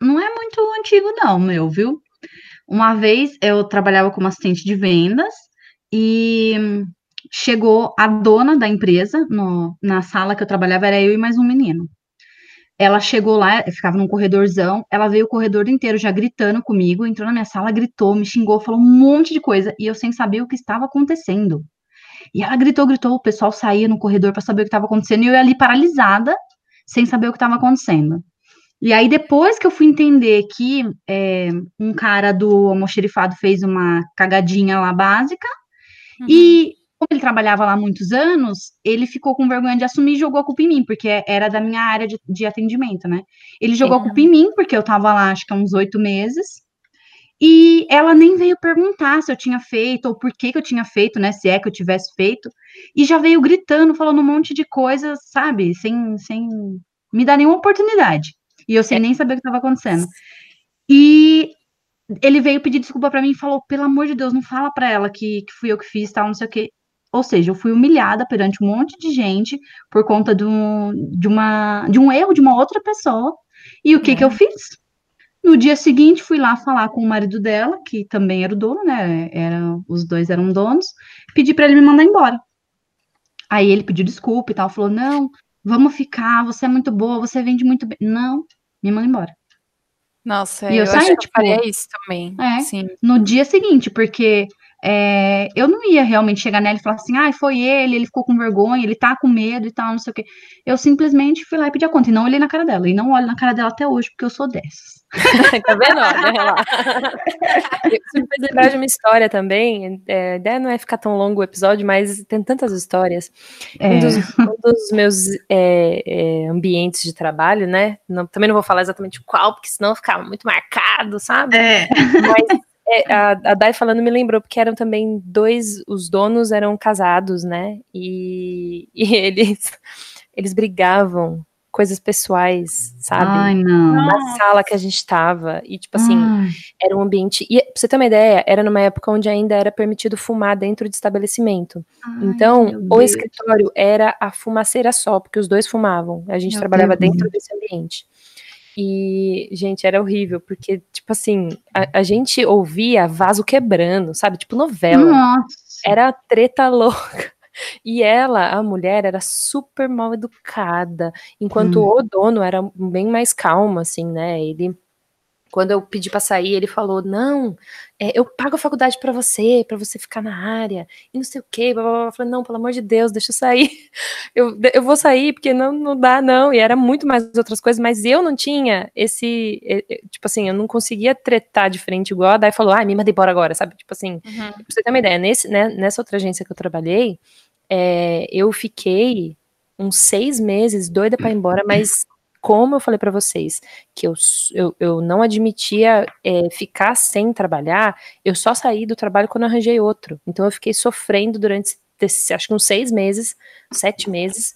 Não é muito antigo, não, meu, viu? Uma vez eu trabalhava como assistente de vendas e chegou a dona da empresa no, na sala que eu trabalhava, era eu e mais um menino. Ela chegou lá, ficava num corredorzão, ela veio o corredor inteiro já gritando comigo, entrou na minha sala, gritou, me xingou, falou um monte de coisa, e eu sem saber o que estava acontecendo. E ela gritou, gritou, o pessoal saía no corredor para saber o que estava acontecendo, e eu ia ali paralisada, sem saber o que estava acontecendo. E aí, depois que eu fui entender que é, um cara do almoxerifado fez uma cagadinha lá básica, uhum. e como ele trabalhava lá há muitos anos, ele ficou com vergonha de assumir e jogou a culpa em mim, porque era da minha área de, de atendimento, né? Ele jogou é. a culpa em mim, porque eu tava lá, acho que há uns oito meses, E ela nem veio perguntar se eu tinha feito ou por que, que eu tinha feito, né? Se é que eu tivesse feito. E já veio gritando, falando um monte de coisas, sabe? Sem, sem me dar nenhuma oportunidade. E eu sem é. nem saber o que estava acontecendo. E ele veio pedir desculpa para mim e falou: pelo amor de Deus, não fala para ela que, que fui eu que fiz, tal, não sei o quê. Ou seja, eu fui humilhada perante um monte de gente por conta de um, de uma, de um erro de uma outra pessoa. E o que, é. que eu fiz? No dia seguinte, fui lá falar com o marido dela, que também era o dono, né? Era, os dois eram donos, pedi para ele me mandar embora. Aí ele pediu desculpa e tal, falou: não, vamos ficar, você é muito boa, você vende muito bem. Não, me manda embora. Nossa, e eu, eu saí, tipo, eu faria isso também. É, sim. No dia seguinte, porque é, eu não ia realmente chegar nela e falar assim, ah, foi ele, ele ficou com vergonha, ele tá com medo e tal, não sei o quê. Eu simplesmente fui lá e pedi a conta, e não olhei na cara dela, e não olho na cara dela até hoje, porque eu sou dessas. tá vendo? Olha lá. Isso me fez lembrar de uma história também, é, a ideia não é ficar tão longo o episódio, mas tem tantas histórias. É. Um, dos, um, dos, meus é, é, ambientes de trabalho, né, não, também não vou falar exatamente qual, porque senão ficava muito marcado, sabe? É. Mas é, a, a Dai falando me lembrou, porque eram também dois, os donos eram casados, né? E, e eles, eles brigavam coisas pessoais, sabe? Ai, não. Na sala que a gente tava. E, tipo assim, Ai. era um ambiente. E pra você ter uma ideia, era numa época onde ainda era permitido fumar dentro de estabelecimento. Ai, então, o escritório era a fumaceira só, porque os dois fumavam. A gente meu trabalhava Deus. dentro desse ambiente. E, gente, era horrível, porque, tipo assim, a, a gente ouvia vaso quebrando, sabe? Tipo novela. Nossa. Era treta louca. E ela, a mulher, era super mal educada, enquanto hum. o dono era bem mais calmo, assim, né? Ele quando eu pedi para sair, ele falou: Não, é, eu pago a faculdade para você, para você ficar na área, e não sei o quê. Blá, blá, blá. Eu falei: Não, pelo amor de Deus, deixa eu sair. Eu, eu vou sair, porque não, não dá, não. E era muito mais outras coisas, mas eu não tinha esse. Tipo assim, eu não conseguia tretar de frente igual a Dai falou: Ah, me manda embora agora, sabe? Tipo assim, uhum. pra você ter uma ideia, nesse, né, nessa outra agência que eu trabalhei, é, eu fiquei uns seis meses doida para ir embora, mas como eu falei para vocês, que eu, eu, eu não admitia é, ficar sem trabalhar, eu só saí do trabalho quando arranjei outro. Então eu fiquei sofrendo durante, acho que uns seis meses, sete meses,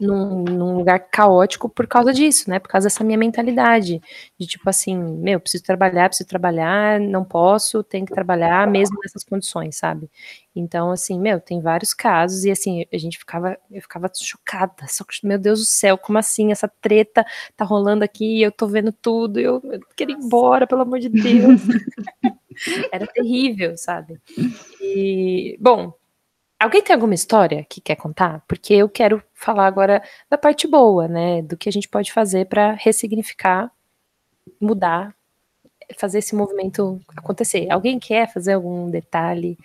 num, num, lugar caótico por causa disso, né? Por causa dessa minha mentalidade de tipo assim, meu, preciso trabalhar, preciso trabalhar, não posso, tenho que trabalhar mesmo nessas condições, sabe? Então, assim, meu, tem vários casos e assim, a gente ficava, eu ficava chocada, só que, meu Deus do céu, como assim? Essa treta tá rolando aqui, eu tô vendo tudo, eu, eu quero ir embora, pelo amor de Deus. Era terrível, sabe? E, bom, Alguém tem alguma história que quer contar? Porque eu quero falar agora da parte boa, né? Do que a gente pode fazer para ressignificar, mudar, fazer esse movimento acontecer. Alguém quer fazer algum detalhe,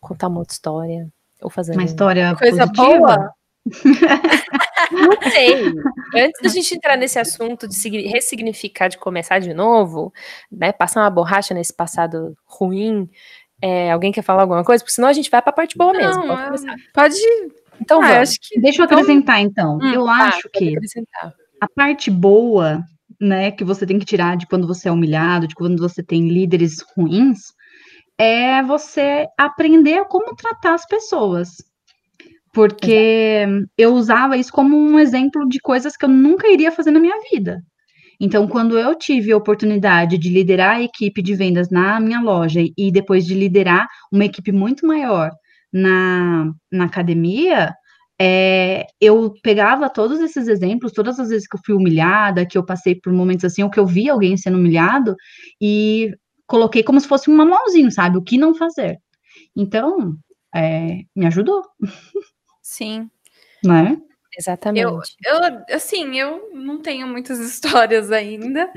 contar uma outra história? Ou fazer uma história coisa positiva? boa? Não sei. Antes da gente entrar nesse assunto de ressignificar, de começar de novo, né? Passar uma borracha nesse passado ruim, é, alguém quer falar alguma coisa? Porque senão a gente vai para a parte boa Não, mesmo. Pode, pode Então, ah, acho que... Deixa eu acrescentar, então. Hum, eu tá, acho que a parte boa, né, que você tem que tirar de quando você é humilhado, de quando você tem líderes ruins, é você aprender como tratar as pessoas. Porque Exato. eu usava isso como um exemplo de coisas que eu nunca iria fazer na minha vida. Então, quando eu tive a oportunidade de liderar a equipe de vendas na minha loja e depois de liderar uma equipe muito maior na, na academia, é, eu pegava todos esses exemplos, todas as vezes que eu fui humilhada, que eu passei por momentos assim, ou que eu vi alguém sendo humilhado, e coloquei como se fosse um manualzinho, sabe? O que não fazer. Então, é, me ajudou. Sim. Né? Exatamente. Eu, eu, assim, eu não tenho muitas histórias ainda.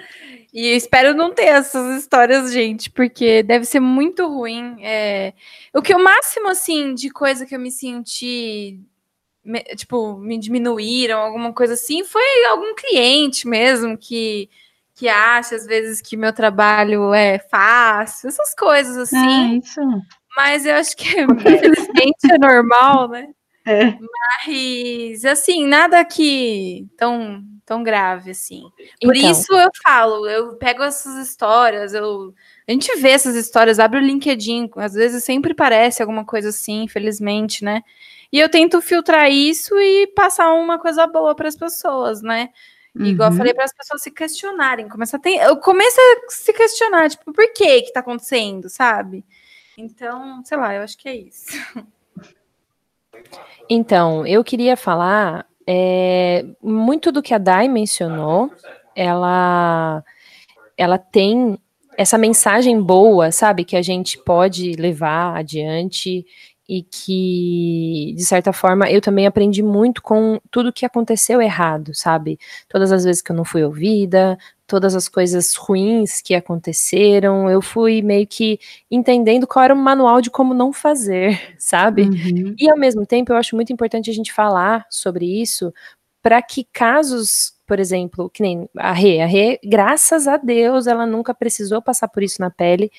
E espero não ter essas histórias, gente, porque deve ser muito ruim. É... O que o máximo, assim, de coisa que eu me senti, me, tipo, me diminuíram, alguma coisa assim, foi algum cliente mesmo que, que acha, às vezes, que meu trabalho é fácil, essas coisas assim. Ah, isso. Mas eu acho que, infelizmente, é normal, né? É. Mas, assim, nada que tão tão grave assim. Por então. isso eu falo, eu pego essas histórias, eu a gente vê essas histórias, abre o LinkedIn, às vezes sempre parece alguma coisa assim, infelizmente, né? E eu tento filtrar isso e passar uma coisa boa para as pessoas, né? Uhum. Igual eu falei para as pessoas se questionarem, começa a ter, eu começo a se questionar, tipo, por que que tá acontecendo, sabe? Então, sei lá, eu acho que é isso. Então, eu queria falar é, muito do que a Dai mencionou, ela, ela tem essa mensagem boa, sabe, que a gente pode levar adiante e que, de certa forma, eu também aprendi muito com tudo que aconteceu errado, sabe? Todas as vezes que eu não fui ouvida, todas as coisas ruins que aconteceram, eu fui meio que entendendo qual era o manual de como não fazer, sabe? Uhum. E ao mesmo tempo, eu acho muito importante a gente falar sobre isso para que casos por exemplo, que nem a Rê. A Rê, graças a Deus, ela nunca precisou passar por isso na pele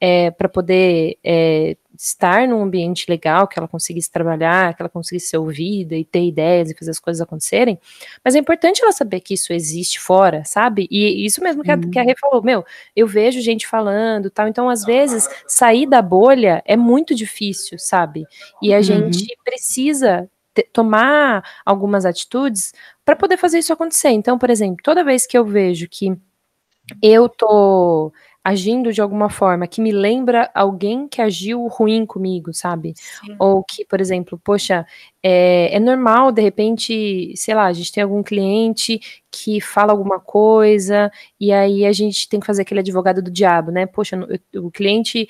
é, para poder é, estar num ambiente legal, que ela conseguisse trabalhar, que ela conseguisse ser ouvida e ter ideias e fazer as coisas acontecerem. Mas é importante ela saber que isso existe fora, sabe? E isso mesmo que a, que a Rê falou, meu, eu vejo gente falando tal. Então, às vezes, sair da bolha é muito difícil, sabe? E a uhum. gente precisa tomar algumas atitudes para poder fazer isso acontecer. Então, por exemplo, toda vez que eu vejo que eu tô agindo de alguma forma que me lembra alguém que agiu ruim comigo, sabe? Sim. Ou que, por exemplo, poxa, é, é, normal, de repente, sei lá, a gente tem algum cliente que fala alguma coisa e aí a gente tem que fazer aquele advogado do diabo, né? Poxa, o cliente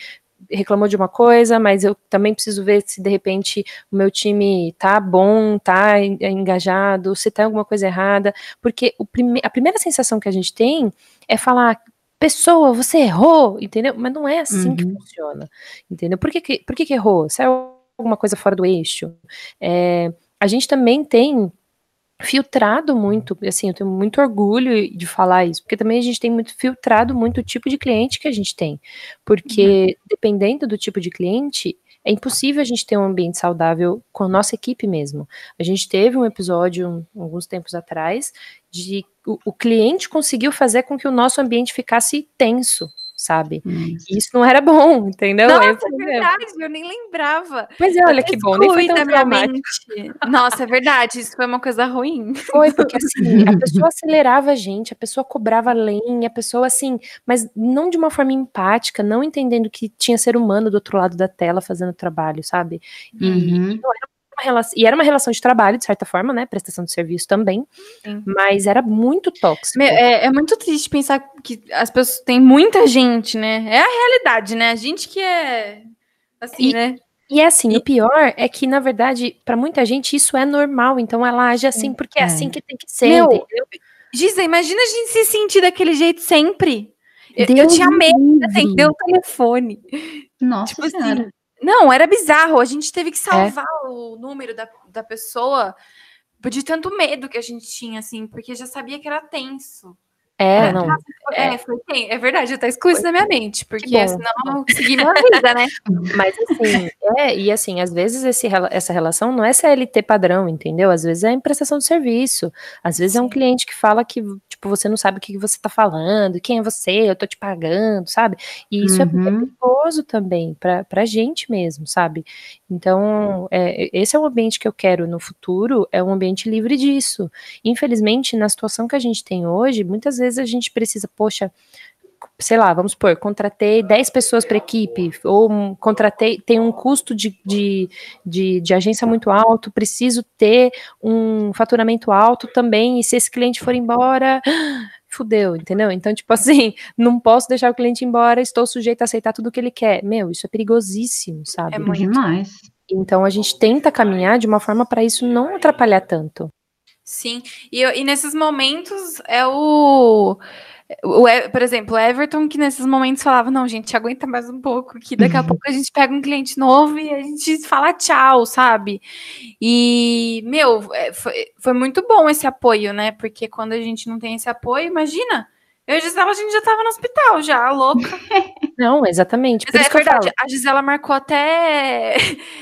reclamou de uma coisa, mas eu também preciso ver se de repente o meu time tá bom, tá engajado, se tem alguma coisa errada, porque prime a primeira sensação que a gente tem é falar pessoa, você errou, entendeu? Mas não é assim uhum. que funciona, entendeu? Por que, que, por que, que errou? É alguma coisa fora do eixo? É, a gente também tem filtrado muito, assim, eu tenho muito orgulho de falar isso, porque também a gente tem muito filtrado muito o tipo de cliente que a gente tem, porque uhum. dependendo do tipo de cliente, é impossível a gente ter um ambiente saudável com a nossa equipe mesmo. A gente teve um episódio um, alguns tempos atrás de o, o cliente conseguiu fazer com que o nosso ambiente ficasse tenso, sabe? Hum. E isso não era bom, entendeu? Nossa, é verdade, eu nem lembrava. Mas é, olha que bom, nem foi tão mente. Nossa, é verdade, isso foi uma coisa ruim. Foi, porque assim, a pessoa acelerava a gente, a pessoa cobrava lenha, a pessoa assim, mas não de uma forma empática, não entendendo que tinha ser humano do outro lado da tela fazendo trabalho, sabe? E, uhum. não era relação, e era uma relação de trabalho, de certa forma, né? Prestação de serviço também. Sim. Mas era muito tóxico. É, é, muito triste pensar que as pessoas têm muita gente, né? É a realidade, né? A gente que é assim, e, né? E é assim, e... o pior é que, na verdade, para muita gente isso é normal, então ela age assim porque é, é assim que tem que ser. Meu, Giza, imagina a gente se sentir daquele jeito sempre. Eu, eu, tinha medo de atender o telefone. Nossa tipo assim, senhora. Assim, não, era bizarro. A gente teve que é. salvar é. o número da, da pessoa de tanto medo que a gente tinha, assim, porque já sabia que era tenso. É, não. É, é, foi, é verdade, tá excluído na minha mente, porque senão eu não consegui minha vida, né? Mas assim, é, e assim, às vezes esse, essa relação não é CLT padrão, entendeu? Às vezes é em prestação de serviço. Às vezes Sim. é um cliente que fala que, tipo, você não sabe o que você tá falando, quem é você, eu tô te pagando, sabe? E isso é uhum. é perigoso também, pra, pra gente mesmo, sabe? Então, é, esse é o ambiente que eu quero no futuro, é um ambiente livre disso. Infelizmente, na situação que a gente tem hoje, muitas vezes a gente precisa, poxa, sei lá, vamos supor, contratei 10 pessoas para equipe, ou contratei, tem um custo de, de, de, de, agência muito alto, preciso ter um faturamento alto também, e se esse cliente for embora, fudeu, entendeu? Então, tipo assim, não posso deixar o cliente embora, estou sujeito a aceitar tudo que ele quer. Meu, isso é perigosíssimo, sabe? É muito demais. Então a gente tenta caminhar de uma forma para isso não atrapalhar tanto. Sim, e, e nesses momentos é o, o, por exemplo, o Everton, que nesses momentos falava: não, gente, aguenta mais um pouco, que daqui a uhum. pouco a gente pega um cliente novo e a gente fala tchau, sabe? E, meu, é, foi, foi muito bom esse apoio, né? Porque quando a gente não tem esse apoio, imagina, Eu e a Gisela, a gente já tava no hospital, já, louca. Não, exatamente. Por Mas isso é que verdade, falo. a Gisela marcou até.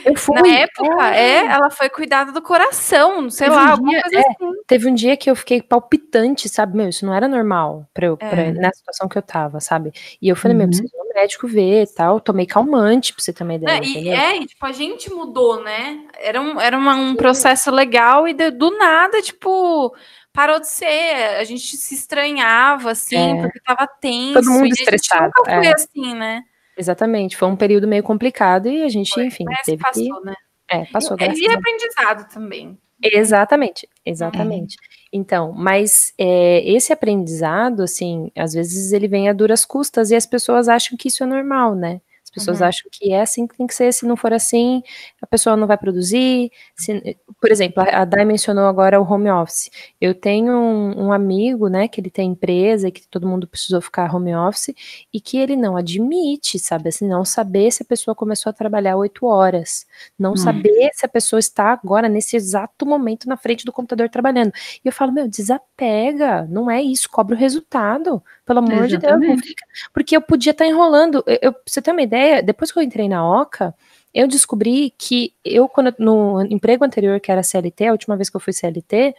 Eu fui. Na época, é. é, ela foi cuidada do coração, sei Teve lá, um alguma dia- coisa é. assim. Teve um dia que eu fiquei palpitante, sabe? Meu, isso não era normal pra eu, É. pra- na situação que eu tava, sabe? E eu falei, meu, Uhum. preciso ir no médico ver e tal. Tomei calmante, pra você uma ideia. Né, e, é, e, tipo, a gente mudou, né? Era um, era uma- um processo legal e de- do nada, tipo, parou de ser. A gente se estranhava, assim, É. porque tava tenso. Todo mundo e a estressado, foi é. assim, né? Exatamente. Foi um período meio complicado e a gente, Foi, enfim, teve que. passou, né? É, passou, E a Deus. aprendizado também. Exatamente, exatamente. Então, mas é, esse aprendizado, assim, às vezes ele vem a duras custas e as pessoas acham que isso é normal, né? As pessoas Uhum. acham que é assim que tem que ser, se não for assim, a pessoa não vai produzir. se- por exemplo, a Dai mencionou agora o home office. Eu tenho um, um amigo, né, que ele tem empresa e que todo mundo precisou ficar home office e que ele não admite, sabe, assim, não saber se a pessoa começou a trabalhar oito horas, não Hum. saber se a pessoa está agora, nesse exato momento, na frente do computador trabalhando. E eu falo, meu, desapega, não é isso, cobra o resultado, pelo amor de Deus, não Exatamente. fica. Porque eu podia estar enrolando. Eu, eu- pra você ter uma ideia, depois que eu entrei na OCA, eu descobri que eu, quando no emprego anterior, que era CLT, a última vez que eu fui CLT,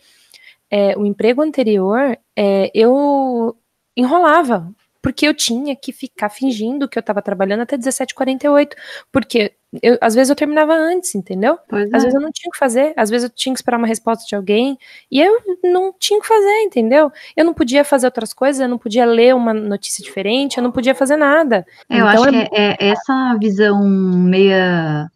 é, o emprego anterior, é, eu enrolava, porque eu tinha que ficar fingindo que eu estava trabalhando até 17h48, porque eu- às vezes eu terminava antes, entendeu? Pois Às é. vezes eu não tinha o que fazer, às vezes eu tinha que esperar uma resposta de alguém, e eu não tinha o que fazer, entendeu? Eu não podia fazer outras coisas, eu não podia ler uma notícia diferente, eu não podia fazer nada. É, Então eu acho é que é, é essa visão meia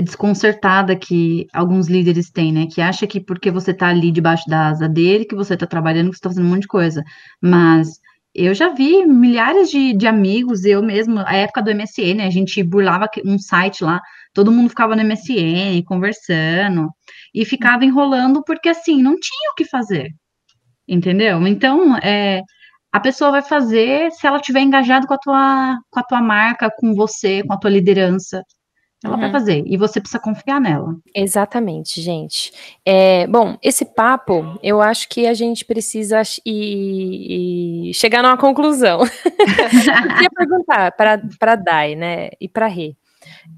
desconcertada que alguns líderes têm, né? Que acha que porque você tá ali debaixo da asa dele, que você tá trabalhando, que você tá fazendo um monte de coisa. Mas eu já vi milhares de, de amigos, eu mesmo, a época do MSN, a gente burlava um site lá, todo mundo ficava no MSN, conversando, e ficava enrolando porque, assim, não tinha o que fazer. Entendeu? Então, é, a pessoa vai fazer se ela tiver engajado com a tua, com a tua marca, com você, com a tua liderança. Ela vai Uhum. fazer. E você precisa confiar nela. Exatamente, gente. É, bom, esse papo, eu acho que a gente precisa e, e chegar numa conclusão. eu queria perguntar para a Dai, né, e para Rê.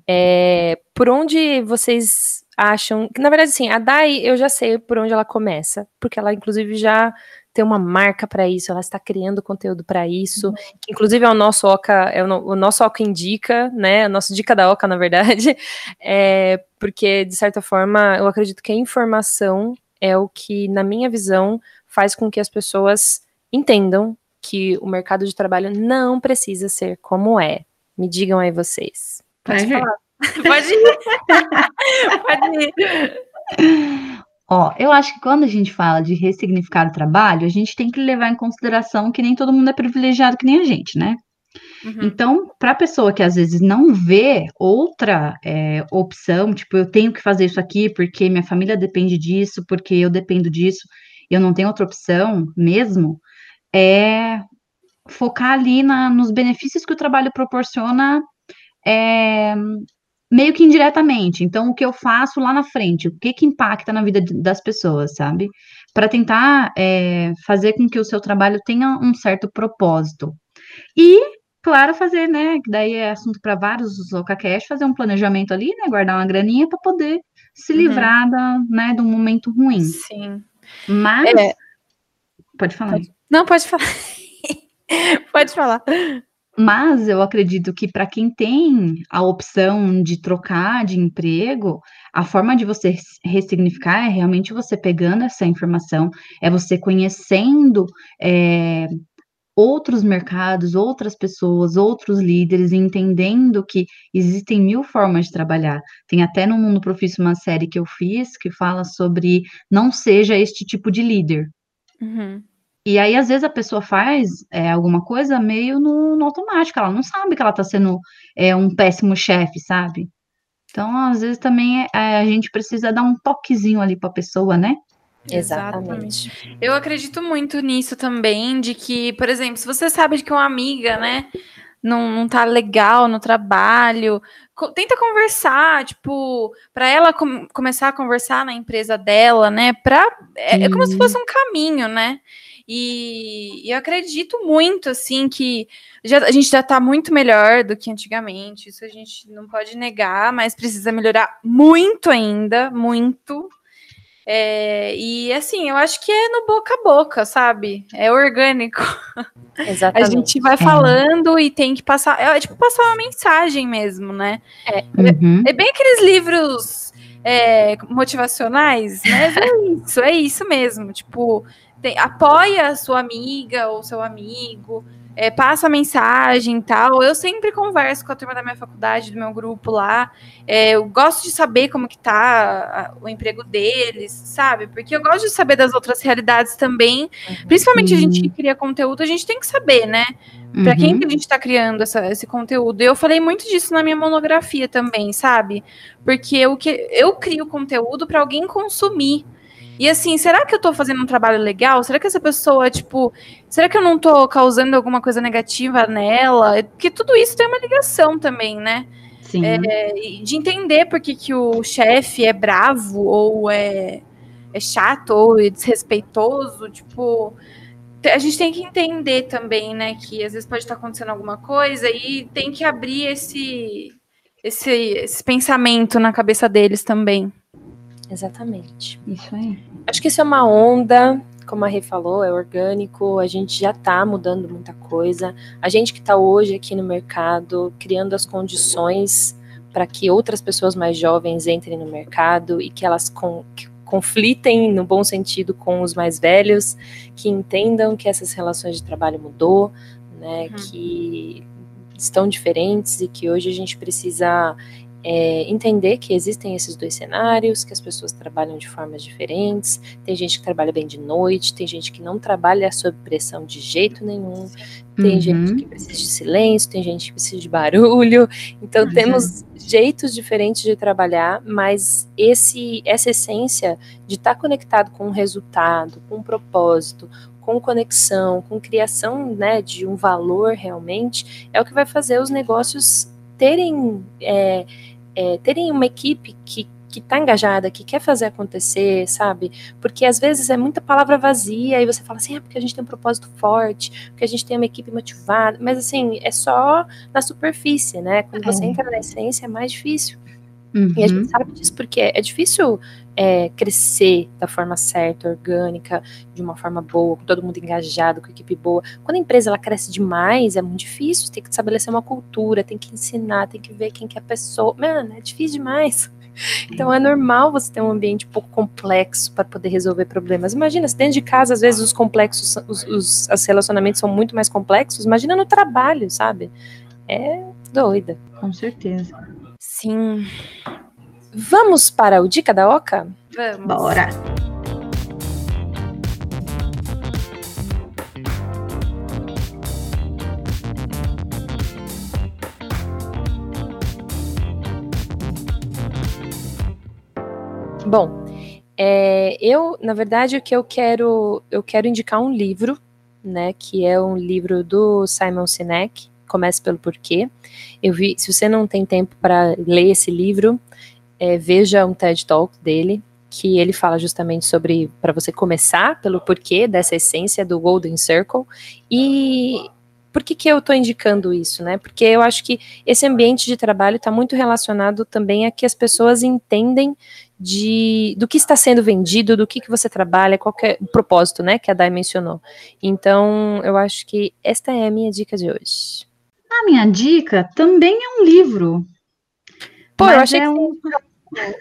É, por onde vocês acham. que, Na verdade, sim, a Dai, eu já sei por onde ela começa, porque ela, inclusive, já tem uma marca para isso, ela está criando conteúdo para isso, que inclusive é o nosso Oca, é o, no- o nosso Oca Indica, né? O nosso Dica da Oca, na verdade. É, porque, de certa forma, eu acredito que a informação é o que, na minha visão, faz com que as pessoas entendam que o mercado de trabalho não precisa ser como é. Me digam aí vocês. Pode falar. Pode ir. Pode ir. Ó, eu acho que quando a gente fala de ressignificar o trabalho, a gente tem que levar em consideração que nem todo mundo é privilegiado que nem a gente, né? Uhum. Então, para a pessoa que às vezes não vê outra é, opção, tipo, eu tenho que fazer isso aqui porque minha família depende disso, porque eu dependo disso, eu não tenho outra opção mesmo, é focar ali na, nos benefícios que o trabalho proporciona é, meio que indiretamente. Então, o que eu faço lá na frente, o que que impacta na vida das pessoas, sabe? Para tentar é, fazer com que o seu trabalho tenha um certo propósito. E, claro, fazer, né? Que daí é assunto para vários OKCast, fazer um planejamento ali, né? Guardar uma graninha para poder se Uhum. livrar da, né, de um momento ruim. Sim. Mas. É. Pode falar. Não, pode falar. pode falar. Mas eu acredito que para quem tem a opção de trocar de emprego, a forma de você res- ressignificar é realmente você pegando essa informação, é você conhecendo é, outros mercados, outras pessoas, outros líderes, entendendo que existem mil formas de trabalhar. Tem até no Mundo Profício uma série que eu fiz que fala sobre não seja este tipo de líder. Uhum. E aí, às vezes, a pessoa faz é, alguma coisa meio no, no automático, ela não sabe que ela está sendo é, um péssimo chefe, sabe? Então, às vezes, também é, a gente precisa dar um toquezinho ali para a pessoa, né? Exatamente. Eu acredito muito nisso também, de que, por exemplo, se você sabe que uma amiga, né, não, não tá legal no trabalho, co tenta conversar, tipo, para ela com começar a conversar na empresa dela, né? Pra, é, é como se fosse um caminho, né? E, e, eu acredito muito, assim, que já, a gente já está muito melhor do que antigamente. Isso a gente não pode negar, mas precisa melhorar muito ainda, muito. É, e assim, eu acho que é no boca a boca, sabe? É orgânico. Exatamente. A gente vai é. falando e tem que passar. É tipo passar uma mensagem mesmo, né? É, uhum. é, é bem aqueles livros é, motivacionais, mas é isso, é isso mesmo. Tipo, tem, apoia a sua amiga ou seu amigo, é, passa mensagem e tal. Eu sempre converso com a turma da minha faculdade, do meu grupo lá. É, eu gosto de saber como que tá o emprego deles, sabe? Porque eu gosto de saber das outras realidades também. Uhum. Principalmente a gente que cria conteúdo, a gente tem que saber, né? Para uhum. quem que a gente está criando essa, esse conteúdo. Eu falei muito disso na minha monografia também, sabe? Porque eu, que, eu crio conteúdo para alguém consumir. E assim, será que eu tô fazendo um trabalho legal? Será que essa pessoa, tipo, será que eu não tô causando alguma coisa negativa nela? Porque tudo isso tem uma ligação também, né? Sim. É, de entender por que, que o chefe é bravo ou é, é chato ou é desrespeitoso, tipo, a gente tem que entender também, né, que às vezes pode estar acontecendo alguma coisa e tem que abrir esse, esse, esse pensamento na cabeça deles também. Exatamente. Isso aí. Acho que isso é uma onda, como a Rê falou, é orgânico, a gente já está mudando muita coisa. A gente que está hoje aqui no mercado, criando as condições para que outras pessoas mais jovens entrem no mercado e que elas com, que conflitem no bom sentido com os mais velhos, que entendam que essas relações de trabalho mudou, né, uhum. que estão diferentes e que hoje a gente precisa é, entender que existem esses dois cenários, que as pessoas trabalham de formas diferentes. Tem gente que trabalha bem de noite, tem gente que não trabalha sob pressão de jeito nenhum, tem uhum. gente que precisa de silêncio, tem gente que precisa de barulho. Então uhum. temos jeitos diferentes de trabalhar, mas esse essa essência de estar tá conectado com um resultado, com um propósito, com conexão, com criação né, de um valor realmente, é o que vai fazer os negócios terem é, é, terem uma equipe que que está engajada, que quer fazer acontecer, sabe? Porque às vezes é muita palavra vazia e você fala assim, é porque a gente tem um propósito forte, porque a gente tem uma equipe motivada, mas assim, é só na superfície, né? Quando você é. entra na essência é mais difícil. Uhum. E a gente uhum. sabe disso porque é difícil é, crescer da forma certa, orgânica, de uma forma boa, com todo mundo engajado, com equipe boa. Quando a empresa ela cresce demais, é muito difícil, tem que estabelecer uma cultura, tem que ensinar, tem que ver quem que é a pessoa. Mano, é difícil demais. Então é normal você ter um ambiente um pouco complexo para poder resolver problemas. Imagina, se dentro de casa, às vezes, os complexos, os, os, os relacionamentos são muito mais complexos, imagina no trabalho, sabe? É doida. Com certeza. Sim. Vamos para o Dica da Oca? Vamos. Bora. Bom, é, eu, na verdade, o que eu quero, eu quero indicar um livro, né, que é um livro do Simon Sinek, Comece pelo Porquê. Eu vi, se você não tem tempo para ler esse livro, é, veja um TED Talk dele, que ele fala justamente sobre para você começar pelo porquê dessa essência do Golden Circle e por que, que eu estou indicando isso, né? Porque eu acho que esse ambiente de trabalho está muito relacionado também a que as pessoas entendem de do que está sendo vendido, do que, que você trabalha, qual é o propósito, né? Que a Dai mencionou. Então, eu acho que esta é a minha dica de hoje. A minha dica também é um livro. Pô, eu achei é que um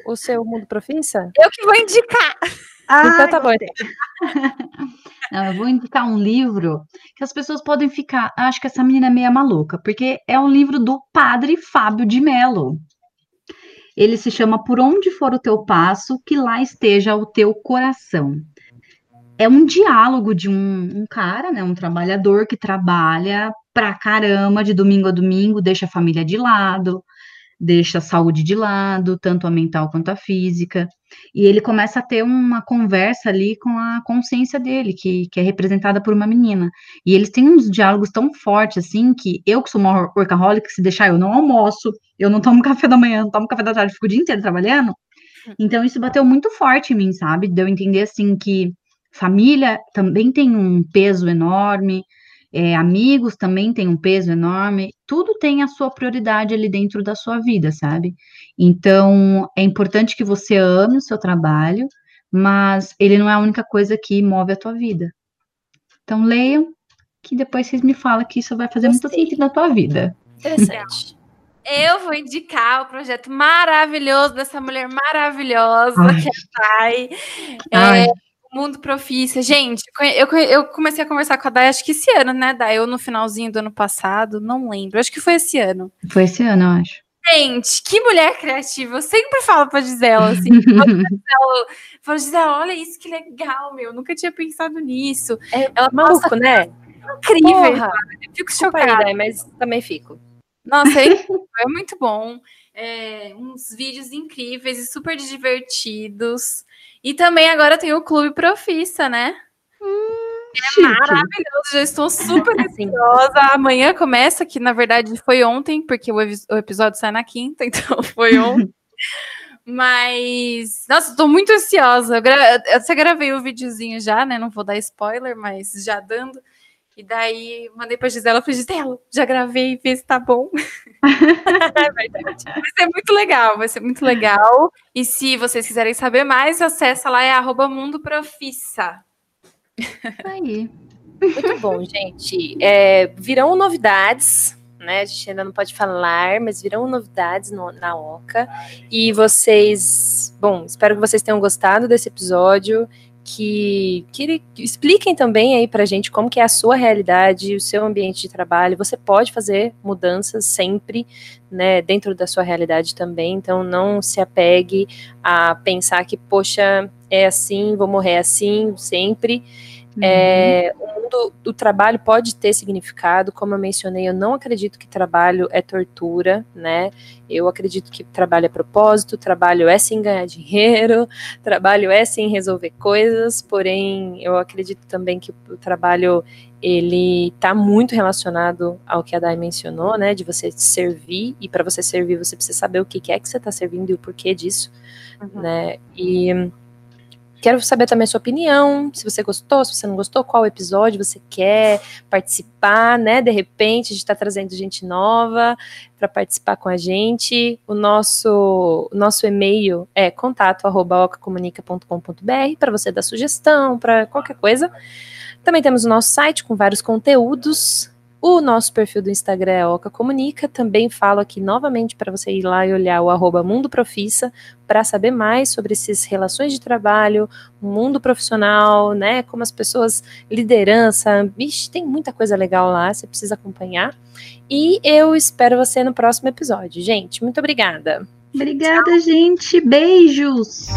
o seu mundo profissa? Eu que vou indicar. Ah, então tá bom. Não, eu vou indicar um livro que as pessoas podem ficar. Acho que essa menina é meia maluca, porque é um livro do padre Fábio de Mello. Ele se chama Por Onde For o Teu Passo, que lá esteja o teu coração. É um diálogo de um, um cara, né, um trabalhador que trabalha pra caramba de domingo a domingo, deixa a família de lado, deixa a saúde de lado, tanto a mental quanto a física, e ele começa a ter uma conversa ali com a consciência dele, que, que é representada por uma menina. E eles têm uns diálogos tão fortes, assim, que eu, que sou uma workaholic, se deixar, eu não almoço, eu não tomo café da manhã, não tomo café da tarde, fico o dia inteiro trabalhando. Então, isso bateu muito forte em mim, sabe? Deu entender, assim, que família também tem um peso enorme, é, amigos também têm um peso enorme, tudo tem a sua prioridade ali dentro da sua vida, sabe? Então, é importante que você ame o seu trabalho, mas ele não é a única coisa que move a tua vida. Então, leiam, que depois vocês me falam que isso vai fazer Gostei. muito sentido na tua vida. Interessante. Eu vou indicar o projeto maravilhoso dessa mulher maravilhosa, Ai. que é a Thay. É, Mundo Profícia. Gente, eu, eu comecei a conversar com a Day, acho que esse ano, né, Day? Eu no finalzinho do ano passado, não lembro. Acho que foi esse ano. Foi esse ano, eu acho. Gente, que mulher criativa. Eu sempre falo pra Gisela, assim. falo, Gisela, olha isso, que legal, meu. Nunca tinha pensado nisso. É Ela maluco, né? Incrível. Porra, eu fico chocada. Aí, mas também fico. Nossa, é, é muito bom. É, uns vídeos incríveis e super divertidos. E também agora tem o Clube Profissa, né? Hum, é chique. maravilhoso, já estou super ansiosa. Amanhã começa, que na verdade foi ontem, porque o, o episódio sai na quinta, então foi ontem. mas, nossa, estou muito ansiosa. Eu, gra eu até gravei o um videozinho já, né? Não vou dar spoiler, mas já dando. E daí mandei pra Gisela, falei, Gisela, já gravei, vê se tá bom. é verdade. Vai ser muito legal, vai ser muito legal. E se vocês quiserem saber mais, acessa lá, é arroba Mundo Profissa. Aí. Muito bom, gente. É, virão novidades, né? A gente ainda não pode falar, mas virão novidades no, na Oca. E vocês, bom, espero que vocês tenham gostado desse episódio que, que, expliquem também aí pra gente como que é a sua realidade, o seu ambiente de trabalho. Você pode fazer mudanças sempre, né, dentro da sua realidade também, então não se apegue a pensar que, poxa, é assim, vou morrer assim, sempre. Uhum. É, o mundo do trabalho pode ter significado, como eu mencionei, eu não acredito que trabalho é tortura, né? Eu acredito que trabalho é propósito, trabalho é sem ganhar dinheiro, trabalho é sem resolver coisas, porém eu acredito também que o trabalho ele está muito relacionado ao que a Dai mencionou, né? De você servir, e para você servir, você precisa saber o que é que você está servindo e o porquê disso, uhum. né? E Quero saber também a sua opinião, se você gostou, se você não gostou, qual episódio você quer participar, né? De repente, a gente está trazendo gente nova para participar com a gente. O nosso, o nosso e-mail é contato@ocacomunica.com.br para você dar sugestão, para qualquer coisa. Também temos o nosso site com vários conteúdos, o nosso perfil do Instagram é Oca Comunica. Também falo aqui novamente para você ir lá e olhar o arroba Mundo Profissa para saber mais sobre essas relações de trabalho, mundo profissional, né? Como as pessoas, liderança. Vixe, tem muita coisa legal lá, você precisa acompanhar. E eu espero você no próximo episódio. Gente, muito obrigada. Obrigada, Tchau. gente. Beijos.